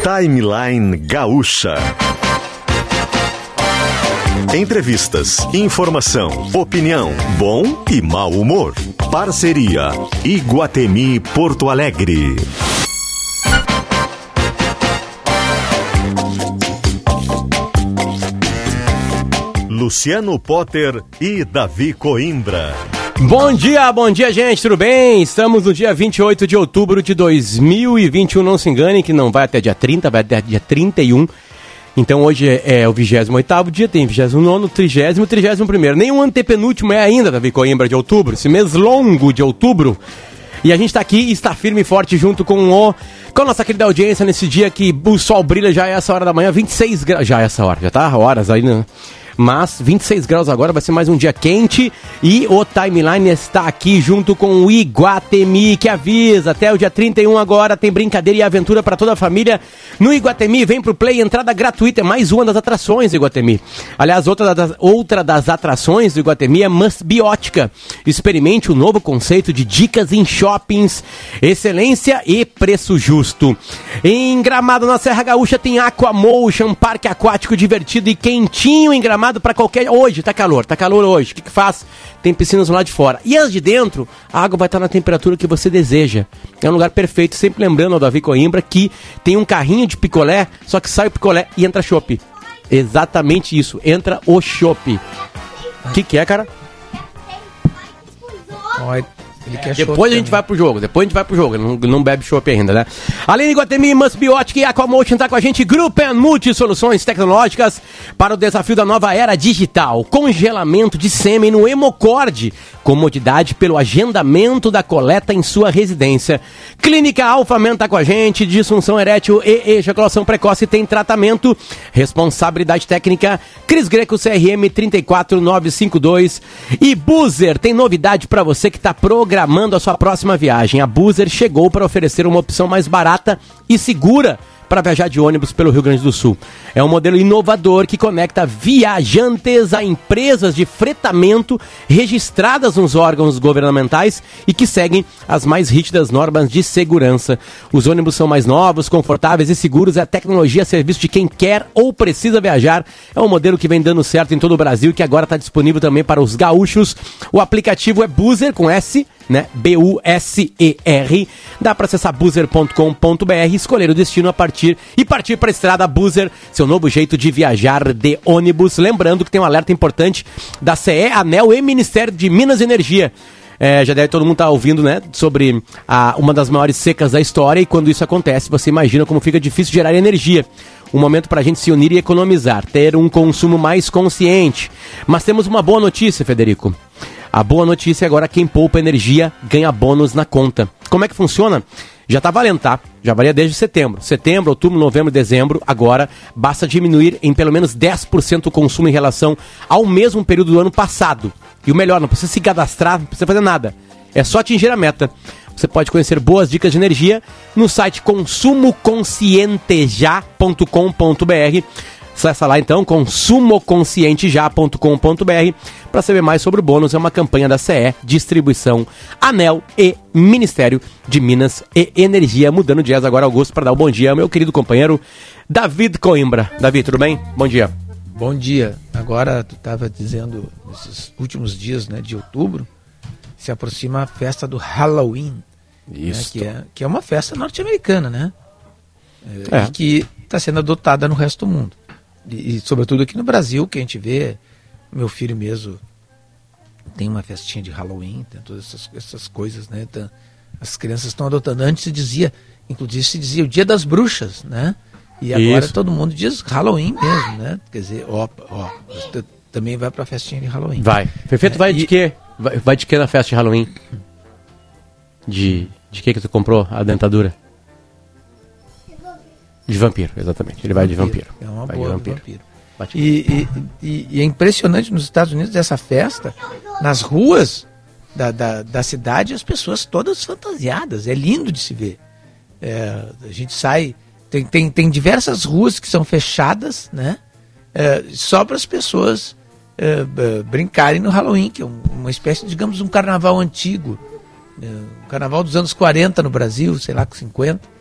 Timeline Gaúcha. Entrevistas, informação, opinião, bom e mau humor. Parceria Iguatemi Porto Alegre. Luciano Potter e Davi Coimbra. Bom dia, bom dia, gente, tudo bem? Estamos no dia 28 de outubro de 2021, não se engane que não vai até dia 30, vai até dia 31. Então hoje é, o 28º dia, tem 29º, 30 31 Nenhum antepenúltimo é ainda, Davi Coimbra, de outubro, esse mês longo de outubro. E a gente está aqui está firme e forte junto com o com a nossa querida audiência nesse dia que o sol brilha já é essa hora da manhã, 26 graus, já é essa hora, já tá horas aí, né? Mas 26 graus agora, vai ser mais um dia quente e o Timeline está aqui junto com o Iguatemi, que avisa, até o dia 31 agora tem brincadeira e aventura para toda a família no Iguatemi, vem pro Play, entrada gratuita, é mais uma das atrações do Iguatemi. Aliás, outra das, outra das atrações do Iguatemi é Musbiótica. Experimente o novo conceito de dicas em shoppings, excelência e preço justo. Em Gramado, na Serra Gaúcha, tem Aquamotion, parque aquático divertido e quentinho em Gramado gramado para qualquer. Hoje tá calor, tá calor hoje. O que, que faz? Tem piscinas lá de fora. E as de dentro, a água vai estar na temperatura que você deseja. É um lugar perfeito. Sempre lembrando ao Davi Coimbra que tem um carrinho de picolé, só que sai o picolé e entra chopp. Exatamente isso. Entra o chopp. O que, que é, cara? Olha, depois a gente vai pro jogo, depois a gente vai pro jogo, não, não bebe chopp ainda, né? Além de Guatemi, Musbiotic e Aquamotion tá com a gente, Grupo Multi Soluções Tecnológicas para o desafio da nova era digital. Congelamento de sêmen no Hemocorde, comodidade pelo agendamento da coleta em sua residência. Clínica Alfaman tá com a gente, disfunção erétil e ejaculação precoce tem tratamento. Responsabilidade técnica, Cris Greco CRM 34952 e Buzer tem novidade para você que tá programado programando a sua próxima viagem. A Buzer chegou para oferecer uma opção mais barata e segura para viajar de ônibus pelo Rio Grande do Sul. É um modelo inovador que conecta viajantes a empresas de fretamento registradas nos órgãos governamentais e que seguem as mais rígidas normas de segurança. Os ônibus são mais novos, confortáveis e seguros. É a tecnologia a serviço de quem quer ou precisa viajar. É um modelo que vem dando certo em todo o Brasil e que agora está disponível também para os gaúchos. O aplicativo é Buzzer com S né? B-U-S-E-R. Dá para acessar buzzer.com.br, escolher o destino a partir e partir para a estrada Buzzer, seu novo jeito de viajar de ônibus. Lembrando que tem um alerta importante da CE, ANEL e Ministério de Minas e Energia. É, já deve todo mundo estar tá ouvindo, né? Sobre a, uma das maiores secas da história e quando isso acontece, você imagina como fica difícil gerar energia. Um momento para a gente se unir e economizar, ter um consumo mais consciente. Mas temos uma boa notícia, Federico. A boa notícia é agora quem poupa energia ganha bônus na conta. Como é que funciona? Já está valendo, tá? Já valia desde setembro. Setembro, outubro, novembro, dezembro. Agora, basta diminuir em pelo menos 10% o consumo em relação ao mesmo período do ano passado. E o melhor, não precisa se cadastrar, não precisa fazer nada. É só atingir a meta. Você pode conhecer boas dicas de energia no site consumoconscienteja.com.br Acesse lá então consumoconscientejá.com.br para saber mais sobre o bônus. É uma campanha da CE, Distribuição, Anel e Ministério de Minas e Energia. Mudando de jazz agora, Augusto, para dar o um bom dia ao meu querido companheiro David Coimbra. David, tudo bem? Bom dia. Bom dia. Agora, tu estava dizendo, nesses últimos dias né, de outubro, se aproxima a festa do Halloween. Isso. Né, que, é, que é uma festa norte-americana, né? É. E que está sendo adotada no resto do mundo e, sobretudo aqui no Brasil, que a gente vê, meu filho mesmo tem uma festinha de Halloween, tem todas essas, essas coisas, né? As crianças estão adotando. Antes se dizia, inclusive se dizia o dia das bruxas, né? E agora Isso. todo mundo diz Halloween mesmo, né? Quer dizer, ó, ó, também vai pra festinha de Halloween. Vai. Perfeito, é, vai de quê? Vai, vai de quê na festa de Halloween? De, de que que tu comprou a dentadura? De vampiro, exatamente. Ele vai de vampiro. É uma vai boa de vampiro. vampiro. E, e, e, e, é impressionante nos Estados Unidos essa festa, nas ruas da, da, da cidade, as pessoas todas fantasiadas. É lindo de se ver. É, a gente sai. Tem, tem, tem diversas ruas que são fechadas, né? É, só para as pessoas é, é, brincarem no Halloween, que é uma espécie, digamos, um carnaval antigo. É, um carnaval dos anos 40 no Brasil, sei lá, com 50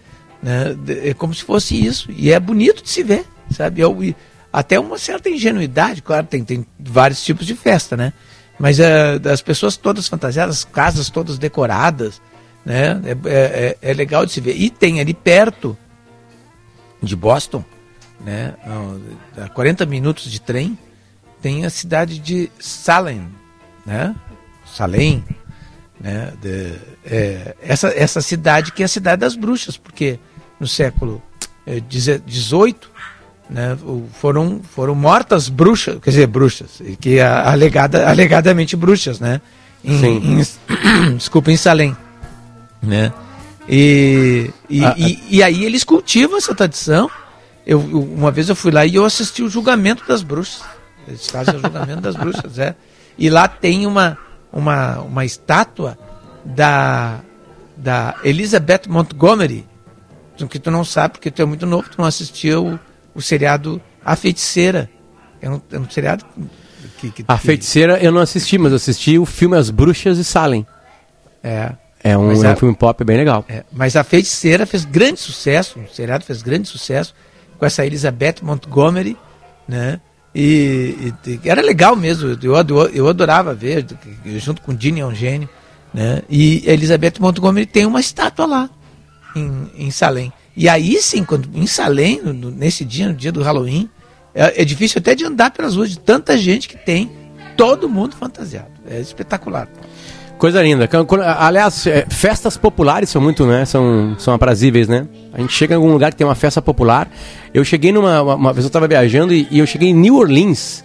Né? É como se fosse isso. E é bonito de se ver, sabe? Eu, é até uma certa ingenuidade, claro, tem, tem vários tipos de festa, né? Mas uh, as pessoas todas fantasiadas, casas todas decoradas, né? É, é, é, legal de se ver. E tem ali perto de Boston, né? A 40 minutos de trem, tem a cidade de Salem, né? Salem, né? De, é, essa, essa cidade que é a cidade das bruxas, porque no século XVIII é, né, foram, foram mortas bruxas, quer dizer, bruxas, que alegada, alegadamente bruxas, né? Em, em, desculpa, em Salem, né? E, e, ah, e, e, aí eles cultivam essa tradição. Eu, uma vez eu fui lá e eu assisti o julgamento das bruxas. Eles fazem o julgamento das bruxas, é. E lá tem uma, uma, uma estátua da, da Elizabeth Montgomery, que tu não sabe porque tu é muito novo, tu não assistiu o, o seriado A Feiticeira. É um, é um seriado que, que, A que... Feiticeira eu não assisti, mas assisti o filme As Bruxas e Salem. É. É um, é um filme pop bem legal. É, mas A Feiticeira fez grande sucesso, o seriado fez grande sucesso com essa Elizabeth Montgomery, né? E, e, era legal mesmo, eu, eu, adorava ver, junto com Dini Eugênio, né? E Elizabeth Montgomery tem uma estátua lá, em, em Salem. E aí sim, quando, em Salem, no, nesse dia, no dia do Halloween, é, é, difícil até de andar pelas ruas de tanta gente que tem, todo mundo fantasiado. É espetacular. Coisa linda. Aliás, é, festas populares são muito, né? São, são aprazíveis, né? A gente chega em algum lugar que tem uma festa popular. Eu cheguei numa. Uma, uma vez eu estava viajando e, e, eu cheguei em New Orleans,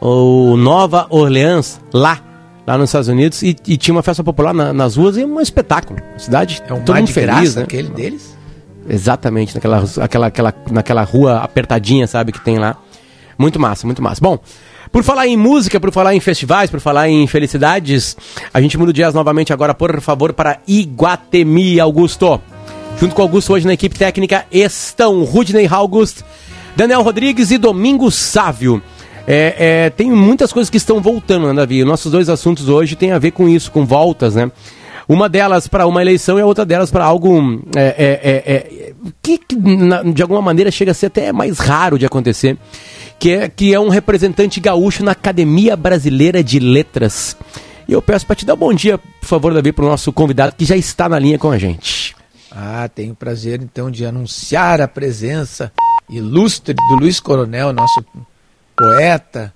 ou Nova Orleans, lá, lá nos Estados Unidos, e, e tinha uma festa popular na, nas ruas e um espetáculo. A cidade, é um todo mundo feliz, graça, né? aquele deles? Exatamente, naquela, aquela, aquela, naquela rua apertadinha, sabe, que tem lá. Muito massa, muito massa. Bom, por falar em música, por falar em festivais, por falar em felicidades, a gente muda o dias novamente agora, por favor, para Iguatemi, Augusto. Junto com o Augusto hoje na equipe técnica estão Rudney August, Daniel Rodrigues e Domingos Sávio. É, é, tem muitas coisas que estão voltando, né, Davi? Nossos dois assuntos hoje têm a ver com isso, com voltas, né? Uma delas para uma eleição e a outra delas para algo é, é, é, é que, que na, de alguma maneira chega a ser até mais raro de acontecer, que é, que é um representante gaúcho na Academia Brasileira de Letras. E eu peço para te dar um bom dia, por favor, Davi, para o nosso convidado que já está na linha com a gente. Ah, tenho prazer então de anunciar a presença ilustre do Luiz Coronel, nosso poeta,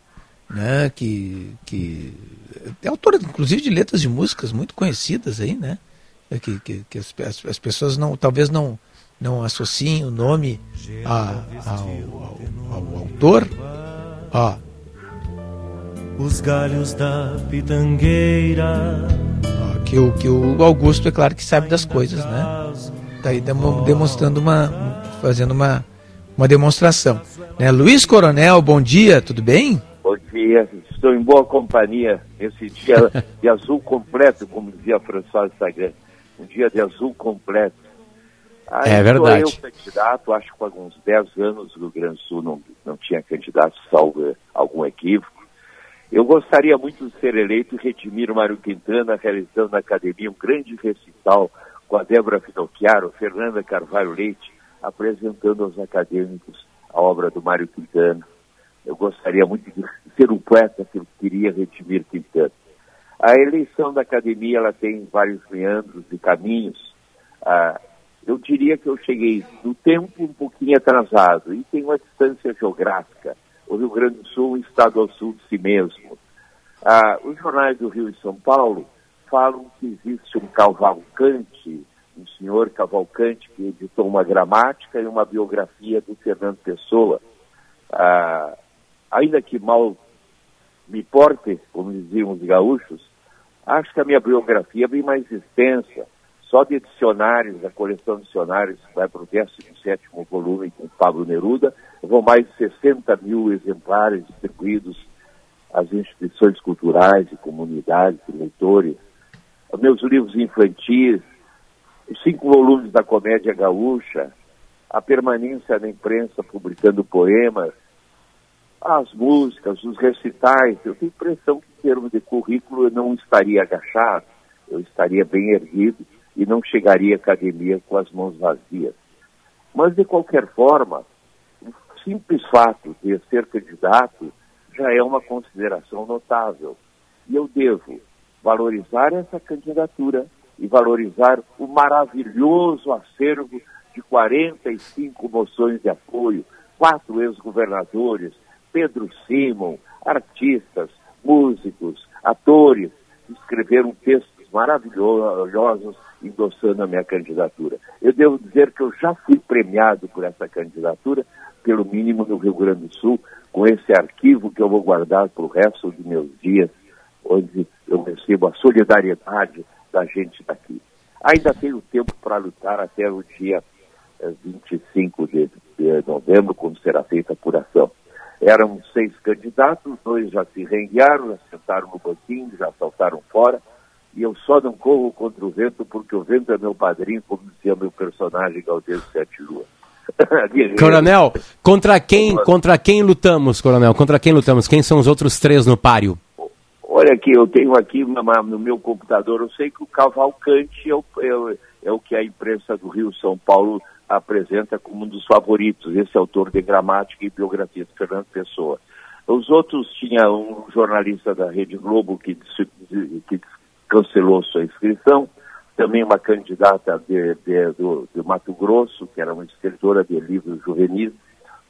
né, que, que é autor, inclusive, de letras de músicas muito conhecidas aí, né? É que, que, que as, as, pessoas não, talvez não, não associem o nome a, ao, ao, ao, autor. Ó. Os galhos da pitangueira. Ó, que, o, que o Augusto, é claro que sabe das coisas, né? Tá aí demonstrando uma. fazendo uma, uma demonstração. Né? Luiz Coronel, bom dia, tudo bem? Bom dia, estou em boa companhia nesse dia de azul completo, como dizia François Sagan. Um dia de azul completo. É verdade. eu candidato, acho que há alguns 10 anos o Rio Grande do Sul não, não tinha candidato, salvo algum equívoco. Eu gostaria muito de ser eleito e redimir o Mário Quintana, realizando na academia um grande recital com a Débora Finocchiaro, Fernanda Carvalho Leite, apresentando aos acadêmicos a obra do Mário Quintana. Eu gostaria muito de ser um poeta que queria redimir Quintana. A eleição da academia ela tem vários meandros e caminhos. Ah, eu diria que eu cheguei no tempo um pouquinho atrasado e tem uma distância geográfica. O Rio Grande do Sul é um estado ao sul de si mesmo. Ah, os jornais do Rio e São Paulo falam que existe um Cavalcante, um senhor Cavalcante que editou uma gramática e uma biografia do Fernando Pessoa. Ah, ainda que mal me porte, como diziam os gaúchos, acho que a minha biografia é bem mais extensa. Só de dicionários, a coleção de dicionários vai para o 17 volume com Pablo Neruda, vão mais de 60 mil exemplares distribuídos às instituições culturais e comunidades leitores. Meus livros infantis, os cinco volumes da comédia gaúcha, a permanência na imprensa publicando poemas, as músicas, os recitais. Eu tenho a impressão que, em termos de currículo, eu não estaria agachado, eu estaria bem erguido e não chegaria à academia com as mãos vazias. Mas, de qualquer forma, o simples fato de ser candidato já é uma consideração notável. E eu devo valorizar essa candidatura e valorizar o maravilhoso acervo de 45 moções de apoio, quatro ex-governadores, Pedro Simon, artistas, músicos, atores, escreveram textos maravilhosos endossando a minha candidatura. Eu devo dizer que eu já fui premiado por essa candidatura, pelo mínimo no Rio Grande do Sul, com esse arquivo que eu vou guardar para o resto dos meus dias, onde eu recebo a solidariedade da gente daqui. Ainda tenho tempo para lutar até o dia 25 eh, de, novembro, quando será feita a apuração. Eram seis candidatos, dois já se reenviaram, já sentaram no banquinho, já saltaram fora, e eu só não corro contra o vento porque o vento é meu padrinho, como dizia meu personagem Galdês Sete Luas. coronel, contra quem, contra quem lutamos, Coronel? Contra quem lutamos? Quem são os outros três no páreo? Olha aqui, eu tenho aqui no meu computador, eu sei que o Cavalcante é o, é, é o que a imprensa do Rio São Paulo apresenta como um dos favoritos, esse autor de gramática e biografia de Fernando Pessoa. Os outros tinha um jornalista da Rede Globo que, que cancelou sua inscrição, também uma candidata de, de, do, de Mato Grosso, que era uma escritora de livros juvenis,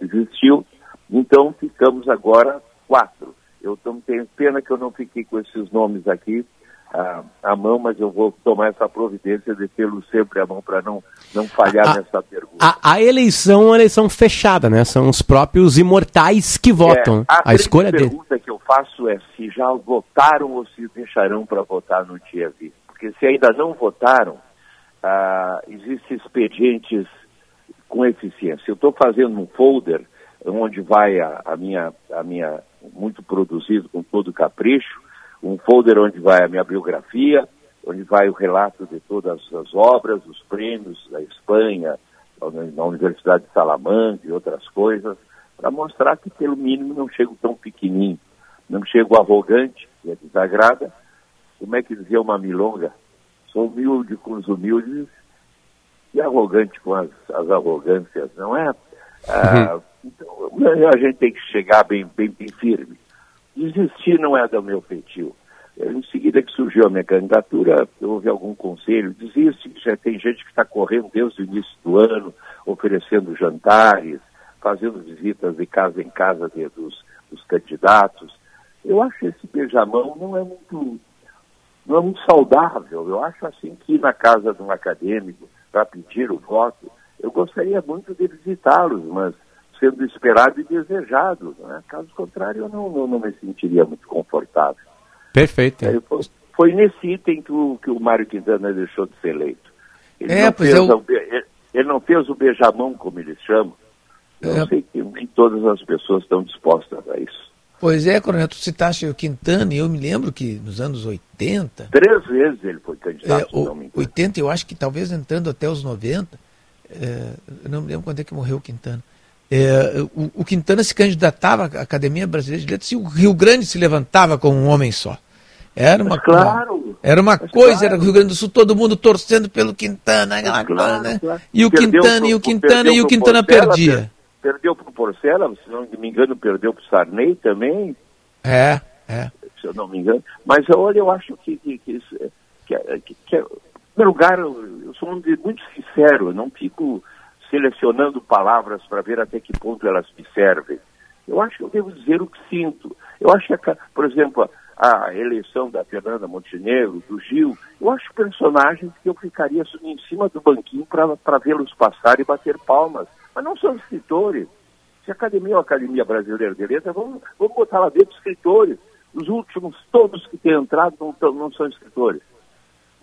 existiu. Então ficamos agora quatro. Eu tenho pena que eu não fiquei com esses nomes aqui, a, a mão, mas eu vou tomar essa providência de tê-lo sempre à mão para não, não falhar a, nessa pergunta. A, a, eleição é uma eleição fechada, né? São os próprios imortais que votam. É, a, a escolha dele. A pergunta que eu faço é se já votaram ou se deixarão para votar no dia 20. Porque se ainda não votaram, ah, existem expedientes com eficiência. Eu estou fazendo um folder onde vai a, a, minha, a minha, muito produzido com todo capricho, um folder onde vai a minha biografia, onde vai o relato de todas as obras, os prêmios da Espanha, na Universidade de Salamanca e outras coisas, para mostrar que, pelo mínimo, não chego tão pequenininho, não chego arrogante, que é desagrada. Como é que dizia uma milonga? Sou humilde com os humildes e arrogante com as, as arrogâncias, não é? Ah, uhum. Então, a gente tem que chegar bem, bem, bem firme. Desistir não é do meu feitio. Em seguida que surgiu a minha candidatura, houve algum conselho, desiste, já tem gente que está correndo desde o início do ano, oferecendo jantares, fazendo visitas de casa em casa de, dos, dos candidatos. Eu acho esse beijamão não é muito não é muito saudável. Eu acho assim que ir na casa de um acadêmico para pedir o voto, eu gostaria muito de visitá-los, mas sendo esperado e desejado. Né? Caso contrário, eu não, não, não, me sentiria muito confortável. Perfeito. É, foi, foi, nesse item que o, que o Mário Quintana deixou de ser eleito. Ele, é, não, fez eu... o, ele não fez o beijamão, como eles chamam. Eu é. sei que nem todas as pessoas estão dispostas a isso. Pois é, Coronel, tu citaste o Quintana, e eu me lembro que nos anos 80... Três vezes ele foi candidato, é, o, 80, eu acho que talvez entrando até os 90, é, eu não me lembro quando é que morreu o Quintana. É, o, o, Quintana se candidatava à Academia Brasileira de Letras e o Rio Grande se levantava como um homem só. Era uma, claro, era uma coisa, claro. era o Rio Grande do Sul, todo mundo torcendo pelo Quintana, aquela claro, né? E o perdeu Quintana, pro, e o Quintana, e o Quintana Portela, perdia. Perdeu para o Porcela, se não me engano, perdeu para o Sarney também. É, é. Se eu não me engano. Mas olha, eu acho que, que, que, que, que, que em primeiro lugar, eu sou muito sincero, eu não fico selecionando palavras para ver até que ponto elas me servem. Eu acho que eu devo dizer o que sinto. Eu acho que, por exemplo, a eleição da Fernanda Montenegro, do Gil, eu acho personagens que eu ficaria em cima do banquinho para vê-los passar e bater palmas. Mas não são escritores. Se a Academia é uma Academia Brasileira de Letras, vamos, vamos botar lá dentro escritores. Os últimos, todos que têm entrado, não, não são escritores.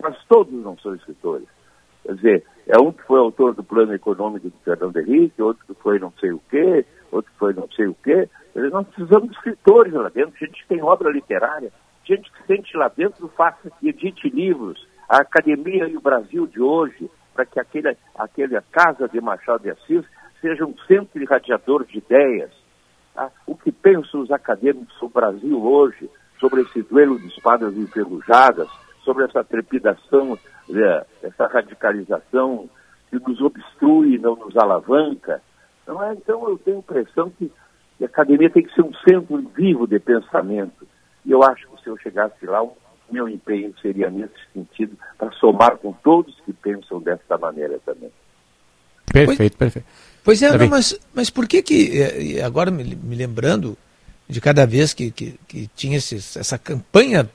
Mas todos não são escritores. Quer dizer, é um que foi autor do plano econômico do Fernando Henrique, outro que foi não sei o quê, outro que foi não sei o quê. Dizer, nós precisamos de escritores lá dentro, gente que tem obra literária, gente que sente lá dentro, faça e edite livros. A academia e o Brasil de hoje, para que aquele, aquele casa de Machado de Assis seja um centro irradiador de ideias. Tá? O que pensam os acadêmicos sobre o Brasil hoje, sobre esse duelo de espadas enferrujadas, sobre essa trepidação, né, essa radicalização que nos obstrui, não nos alavanca. Não é? Então eu tenho a impressão que a academia tem que ser um centro vivo de pensamento. E eu acho que se eu chegasse lá, o meu empenho seria nesse sentido, para somar com todos que pensam desta maneira também. Perfeito, pois, perfeito. Pois é, não, mas, mas por que que, agora me, me lembrando de cada vez que, que, que tinha esses, essa campanha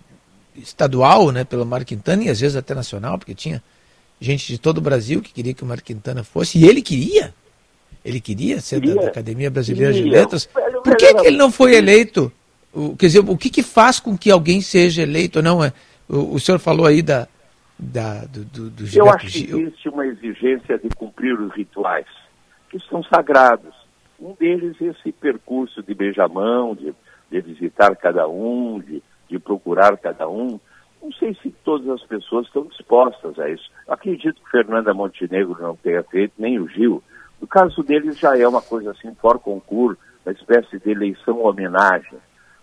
estadual né, pelo Mário Quintana e às vezes até nacional, porque tinha gente de todo o Brasil que queria que o Mário Quintana fosse, e ele queria. Ele queria ser queria, da, da, Academia Brasileira queria. de Letras. Por que, que ele não foi eleito? O, quer dizer, o que, que faz com que alguém seja eleito ou não? É, o, o senhor falou aí da, da, do, do, do Eu acho que existe uma exigência de cumprir os rituais, que são sagrados. Um deles é esse percurso de beijamão, de, de visitar cada um, de, de procurar cada um. Não sei se todas as pessoas estão dispostas a isso. Acredito que Fernanda Montenegro não tenha feito, nem o Gil. No caso deles já é uma coisa assim, for concurso, uma espécie de eleição homenagem.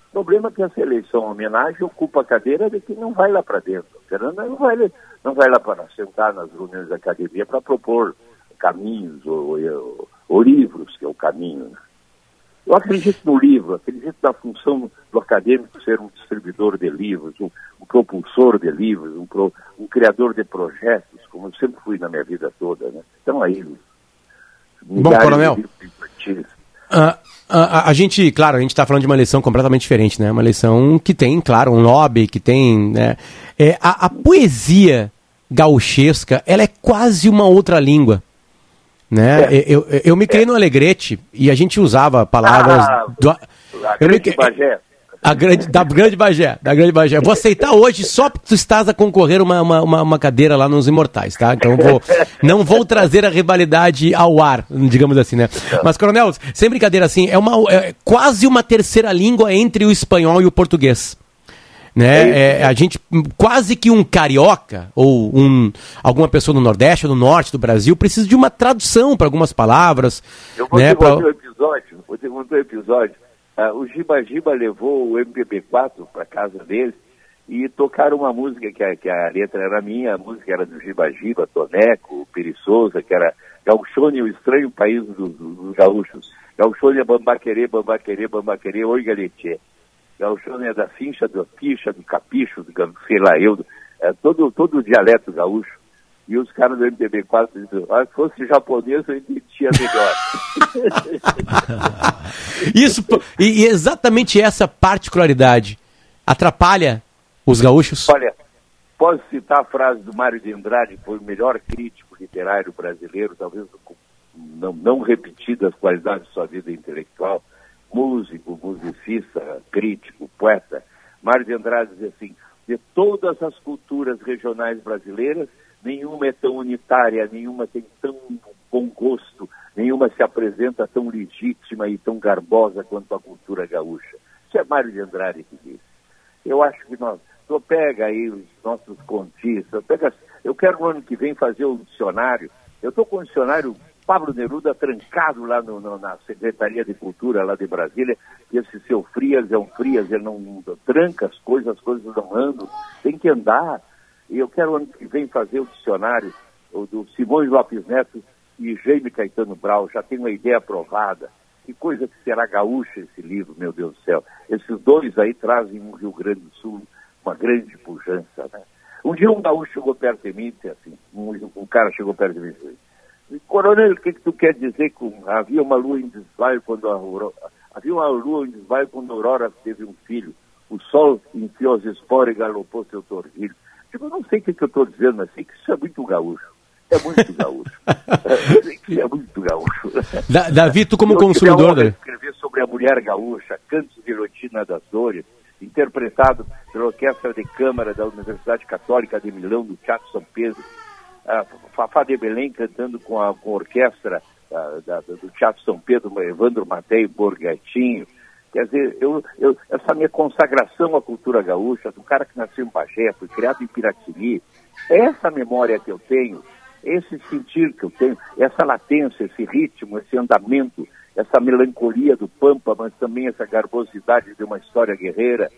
O problema é que essa eleição homenagem ocupa a cadeira de quem não vai lá para dentro. Fernanda não vai, não vai lá para sentar nas reuniões da academia para propor caminhos ou, ou, ou, livros, que é o caminho. Né? Eu acredito no livro, acredito na função do acadêmico ser um distribuidor de livros, um, um propulsor de livros, um, pro, um, criador de projetos, como eu sempre fui na minha vida toda. Né? Então aí, Bom, coronel, a, a, a, gente, claro, a gente está falando de uma eleição completamente diferente, né? Uma eleição que tem, claro, um lobby, que tem, né? É, a, a poesia gauchesca, ela é quase uma outra língua. Né? É. Eu, eu, eu, me criei é. no Alegrete e a gente usava palavras. Ah, do, eu me, a grande, da grande Bagé, da grande Bagé. Vou aceitar hoje só porque tu estás a concorrer uma, uma, uma cadeira lá nos Imortais, tá? Então vou, não vou trazer a rivalidade ao ar, digamos assim, né? Mas, Coronel, sem brincadeira assim, é, uma, é quase uma terceira língua entre o espanhol e o português né? É, é, a gente quase que um carioca ou um alguma pessoa do Nordeste ou do Norte do Brasil precisa de uma tradução para algumas palavras. Eu vou né, pra... um episódio, vou te contar um episódio. Uh, o Giba Giba levou o MPB4 para casa dele e tocaram uma música que a, que a letra era minha, a música era do Giba Giba, Toneco, Peri Souza, que era Gauchone, o estranho país dos do, do gaúchos. Gauchone, Bambaquerê, Bambaquerê, Bambaquerê, Oi Galetier. Gauchone é da fincha, do ficha, do capicho, do, sei lá eu, é, todo, todo o dialeto gaúcho. E os caras do MPB4 dizem, ah, se fosse japonês eu entendia melhor. Isso, e, exatamente essa particularidade atrapalha os gaúchos? Olha, posso citar a frase do Mário de Andrade, que foi o melhor crítico literário brasileiro, talvez não, não repetida as qualidades de sua vida intelectual, músico, musicista, crítico, poeta. Mário de Andrade diz assim, de todas as culturas regionais brasileiras, nenhuma é tão unitária, nenhuma tem tão bom gosto, nenhuma se apresenta tão legítima e tão garbosa quanto a cultura gaúcha. Isso é Mário de Andrade que diz. Eu acho que nós, tu pega aí os nossos contistas, pega, eu quero no ano que vem fazer um dicionário, eu estou com o dicionário Pablo Neruda trancado lá no, no, na Secretaria de Cultura lá de Brasília, esse seu Frias é um Frias, ele não tranca as coisas, as coisas não andam, tem que andar. E eu quero ano que vem fazer o dicionário o do Simões Lopes Neto e Jaime Caetano Brau, já tem uma ideia aprovada. Que coisa que será gaúcha esse livro, meu Deus do céu. Esses dois aí trazem um Rio Grande do Sul uma grande pujança, né? Um dia um gaúcho chegou perto de mim assim, um, um cara chegou perto de mim e disse, Coronel, o que, que tu quer dizer com havia uma lua em desvaio quando a aurora, havia uma lua em desvaio quando a Aurora teve um filho, o sol enfiou as esporas e galopou seu torvilho. Tipo, eu não sei o que, que eu estou dizendo, mas sei que isso é muito gaúcho. É muito gaúcho. é, é muito gaúcho. Da, Davi, tu como eu consumidor... Eu escrever sobre a mulher gaúcha, Cantos de Rotina das Dores, interpretado pela Orquestra de Câmara da Universidade Católica de Milão, do Teatro São Pedro, Fafá de Belém cantando com a, com a orquestra da, do Teatro São Pedro, Evandro Matei, Borgatinho. Quer dizer, eu, eu, essa minha consagração à cultura gaúcha, do cara que nasceu em Bagé, foi criado em Piratini, essa memória que eu tenho, esse sentir que eu tenho, essa latência, esse ritmo, esse andamento, essa melancolia do Pampa, mas também essa garbosidade de uma história guerreira,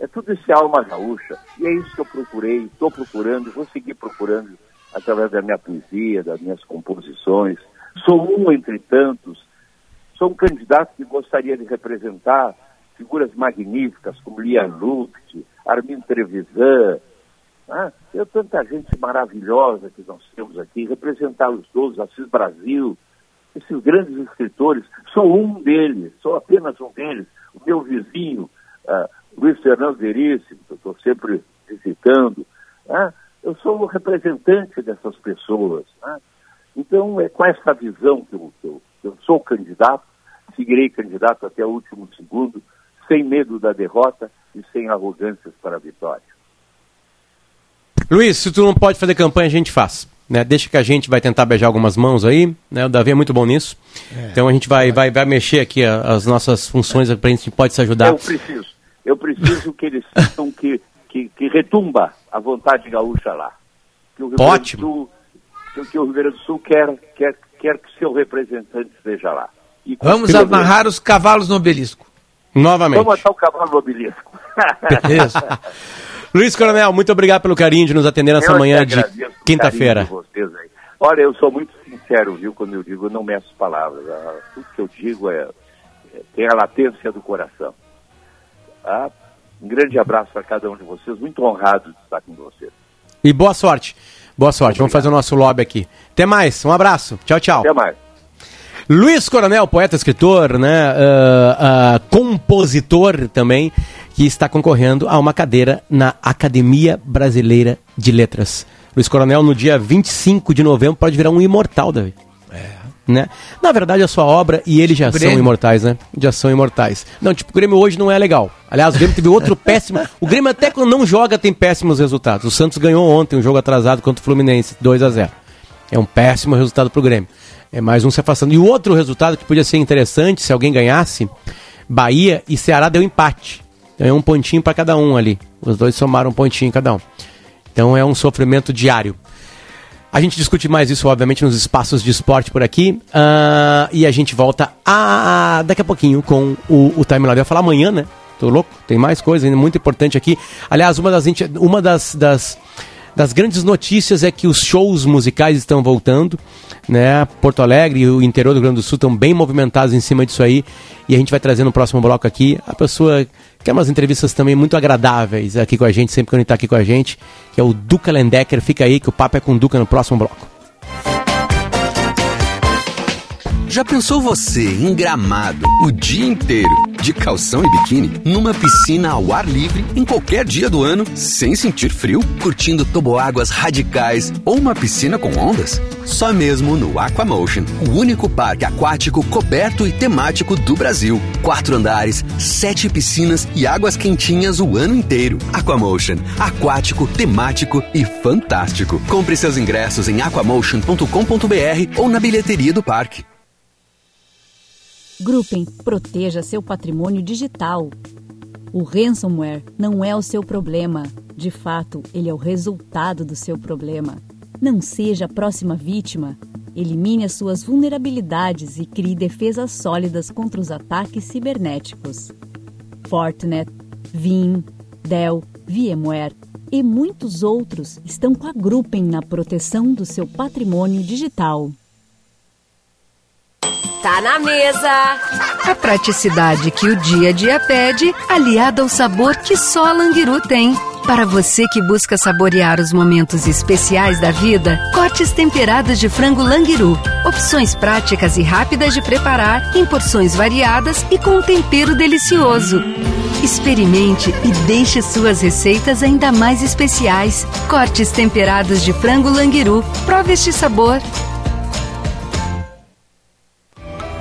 é tudo isso é alma gaúcha. E é isso que eu procurei, estou procurando, vou seguir procurando através da minha poesia, das minhas composições. Sou um entre tantos. Sou um candidato que gostaria de representar figuras magníficas como Lia Luft, Armin Trevisan. Né? Tem tanta gente maravilhosa que nós temos aqui, representá-los todos, Assis Brasil, esses grandes escritores. Sou um deles, sou apenas um deles. O meu vizinho, uh, Luiz Fernando Veríssimo, que eu estou sempre visitando. Né? Eu sou o representante dessas pessoas. Né? Então, é com essa visão que eu, que eu, que eu sou candidato, seguirei candidato até o último segundo, sem medo da derrota e sem arrogâncias para a vitória. Luiz, se tu não pode fazer campanha, a gente faz. Né? Deixa que a gente vai tentar beijar algumas mãos aí. Né? O Davi é muito bom nisso. É, então a gente vai, vai, vai mexer aqui as nossas funções para a gente pode se ajudar. Eu preciso. Eu preciso que eles sintam que que, que retumba a vontade gaúcha lá. Que o Rio Ótimo. Sul, que, que, o Rio Grande do Sul quer, quer, quer que seu representante esteja lá. E Vamos amarrar os cavalos no obelisco. Novamente. Vamos achar o cavalo no obelisco. Beleza. Luiz Coronel, muito obrigado pelo carinho de nos atender nessa eu manhã de quinta-feira. Olha, eu sou muito sincero, viu, quando eu digo, eu não meço palavras. Ah, tudo que eu digo é, é tem a latência do coração. Ah, um grande abraço para cada um de vocês, muito honrado de estar com vocês. E boa sorte. Boa sorte. Obrigado. Vamos fazer o nosso lobby aqui. Até mais. Um abraço. Tchau, tchau. Até mais. Luiz Coronel, poeta, escritor, né, uh, uh, compositor também, que está concorrendo a uma cadeira na Academia Brasileira de Letras. Luiz Coronel, no dia 25 de novembro, pode virar um imortal, David. É né? Na verdade, a sua obra e ele já são imortais, né? Já são imortais. Não, tipo, o Grêmio hoje não é legal. Aliás, o Grêmio teve outro péssimo. O Grêmio até quando não joga tem péssimos resultados. O Santos ganhou ontem um jogo atrasado contra o Fluminense, 2 a 0 É um péssimo resultado pro Grêmio. É mais um se afastando. E o outro resultado que podia ser interessante se alguém ganhasse, Bahia e Ceará deu empate. Ganhou um pontinho para cada um ali. Os dois somaram um pontinho cada um. Então é um sofrimento diário. A gente discute mais isso, obviamente, nos espaços de esporte por aqui. Uh, e a gente volta a, daqui a pouquinho com o, o Timeline. Vai falar amanhã, né? Tô louco, tem mais coisa ainda muito importante aqui. Aliás, uma das, uma das, das, das grandes notícias é que os shows musicais estão voltando. Né? Porto Alegre e o interior do Rio Grande do Sul estão bem movimentados em cima disso aí. E a gente vai trazer no próximo bloco aqui a pessoa que é umas entrevistas também muito agradáveis aqui com a gente, sempre que ele está aqui com a gente, que é o Duca Lendecker. Fica aí que o papo é com o Duca no próximo bloco. Já pensou você em gramado o dia inteiro, de calção e biquíni, numa piscina ao ar livre, em qualquer dia do ano, sem sentir frio, curtindo toboáguas radicais ou uma piscina com ondas? Só mesmo no Aquamotion, o único parque aquático coberto e temático do Brasil. Quatro andares, sete piscinas e águas quentinhas o ano inteiro. Aquamotion, aquático, temático e fantástico. Compre seus ingressos em aquamotion.com.br ou na bilheteria do parque. Gruppen, proteja seu patrimônio digital. O ransomware não é o seu problema. De fato, ele é o resultado do seu problema. Não seja a próxima vítima. Elimine as suas vulnerabilidades e crie defesas sólidas contra os ataques cibernéticos. Fortinet, Vim, Dell, VMware e muitos outros estão com a Gruppen na proteção do seu patrimônio digital. Tá na mesa! A praticidade que o dia a dia pede, aliada ao sabor que só a Languiru tem. Para você que busca saborear os momentos especiais da vida, cortes temperados de frango Languiru. Opções práticas e rápidas de preparar, em porções variadas e com um tempero delicioso. Experimente e deixe suas receitas ainda mais especiais. Cortes temperados de frango Languiru. Prove este sabor.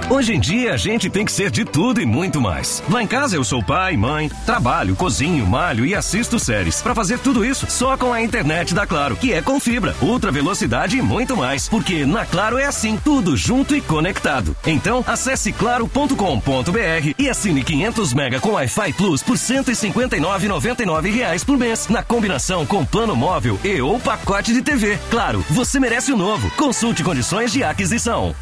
Hoje em dia a gente tem que ser de tudo e muito mais. Lá em casa eu sou pai, mãe, trabalho, cozinho, malho e assisto séries. Para fazer tudo isso só com a internet da Claro, que é com fibra, ultra velocidade e muito mais. Porque na Claro é assim, tudo junto e conectado. Então acesse claro.com.br e assine 500 mega com Wi-Fi Plus por 159,99 reais por mês, na combinação com plano móvel e ou pacote de TV. Claro, você merece o novo. Consulte condições de aquisição.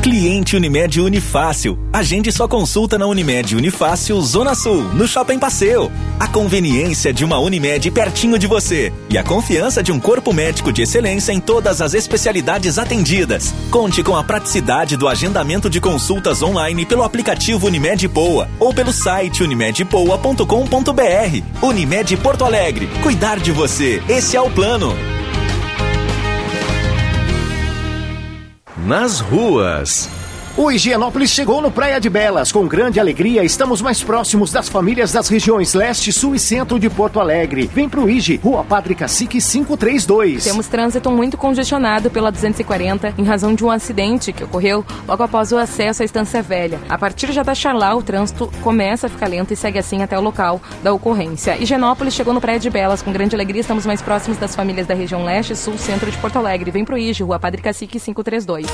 Cliente Unimed Unifácil. Agende sua consulta na Unimed Unifácil Zona Sul, no Shopping Passeio. A conveniência de uma Unimed pertinho de você e a confiança de um corpo médico de excelência em todas as especialidades atendidas. Conte com a praticidade do agendamento de consultas online pelo aplicativo Unimed Poa ou pelo site unimedpoa.com.br. Unimed Porto Alegre. Cuidar de você. Esse é o plano. Nas ruas. O Higienópolis chegou no Praia de Belas. Com grande alegria, estamos mais próximos das famílias das regiões Leste, Sul e Centro de Porto Alegre. Vem pro Igi, Rua Padre Cacique 532. Temos trânsito muito congestionado pela 240 em razão de um acidente que ocorreu logo após o acesso à Estância Velha. A partir já da Charlá, o trânsito começa a ficar lento e segue assim até o local da ocorrência. Higienópolis chegou no Praia de Belas. Com grande alegria, estamos mais próximos das famílias da região Leste, Sul, Centro de Porto Alegre. Vem pro Igi, Rua Padre Cacique 532.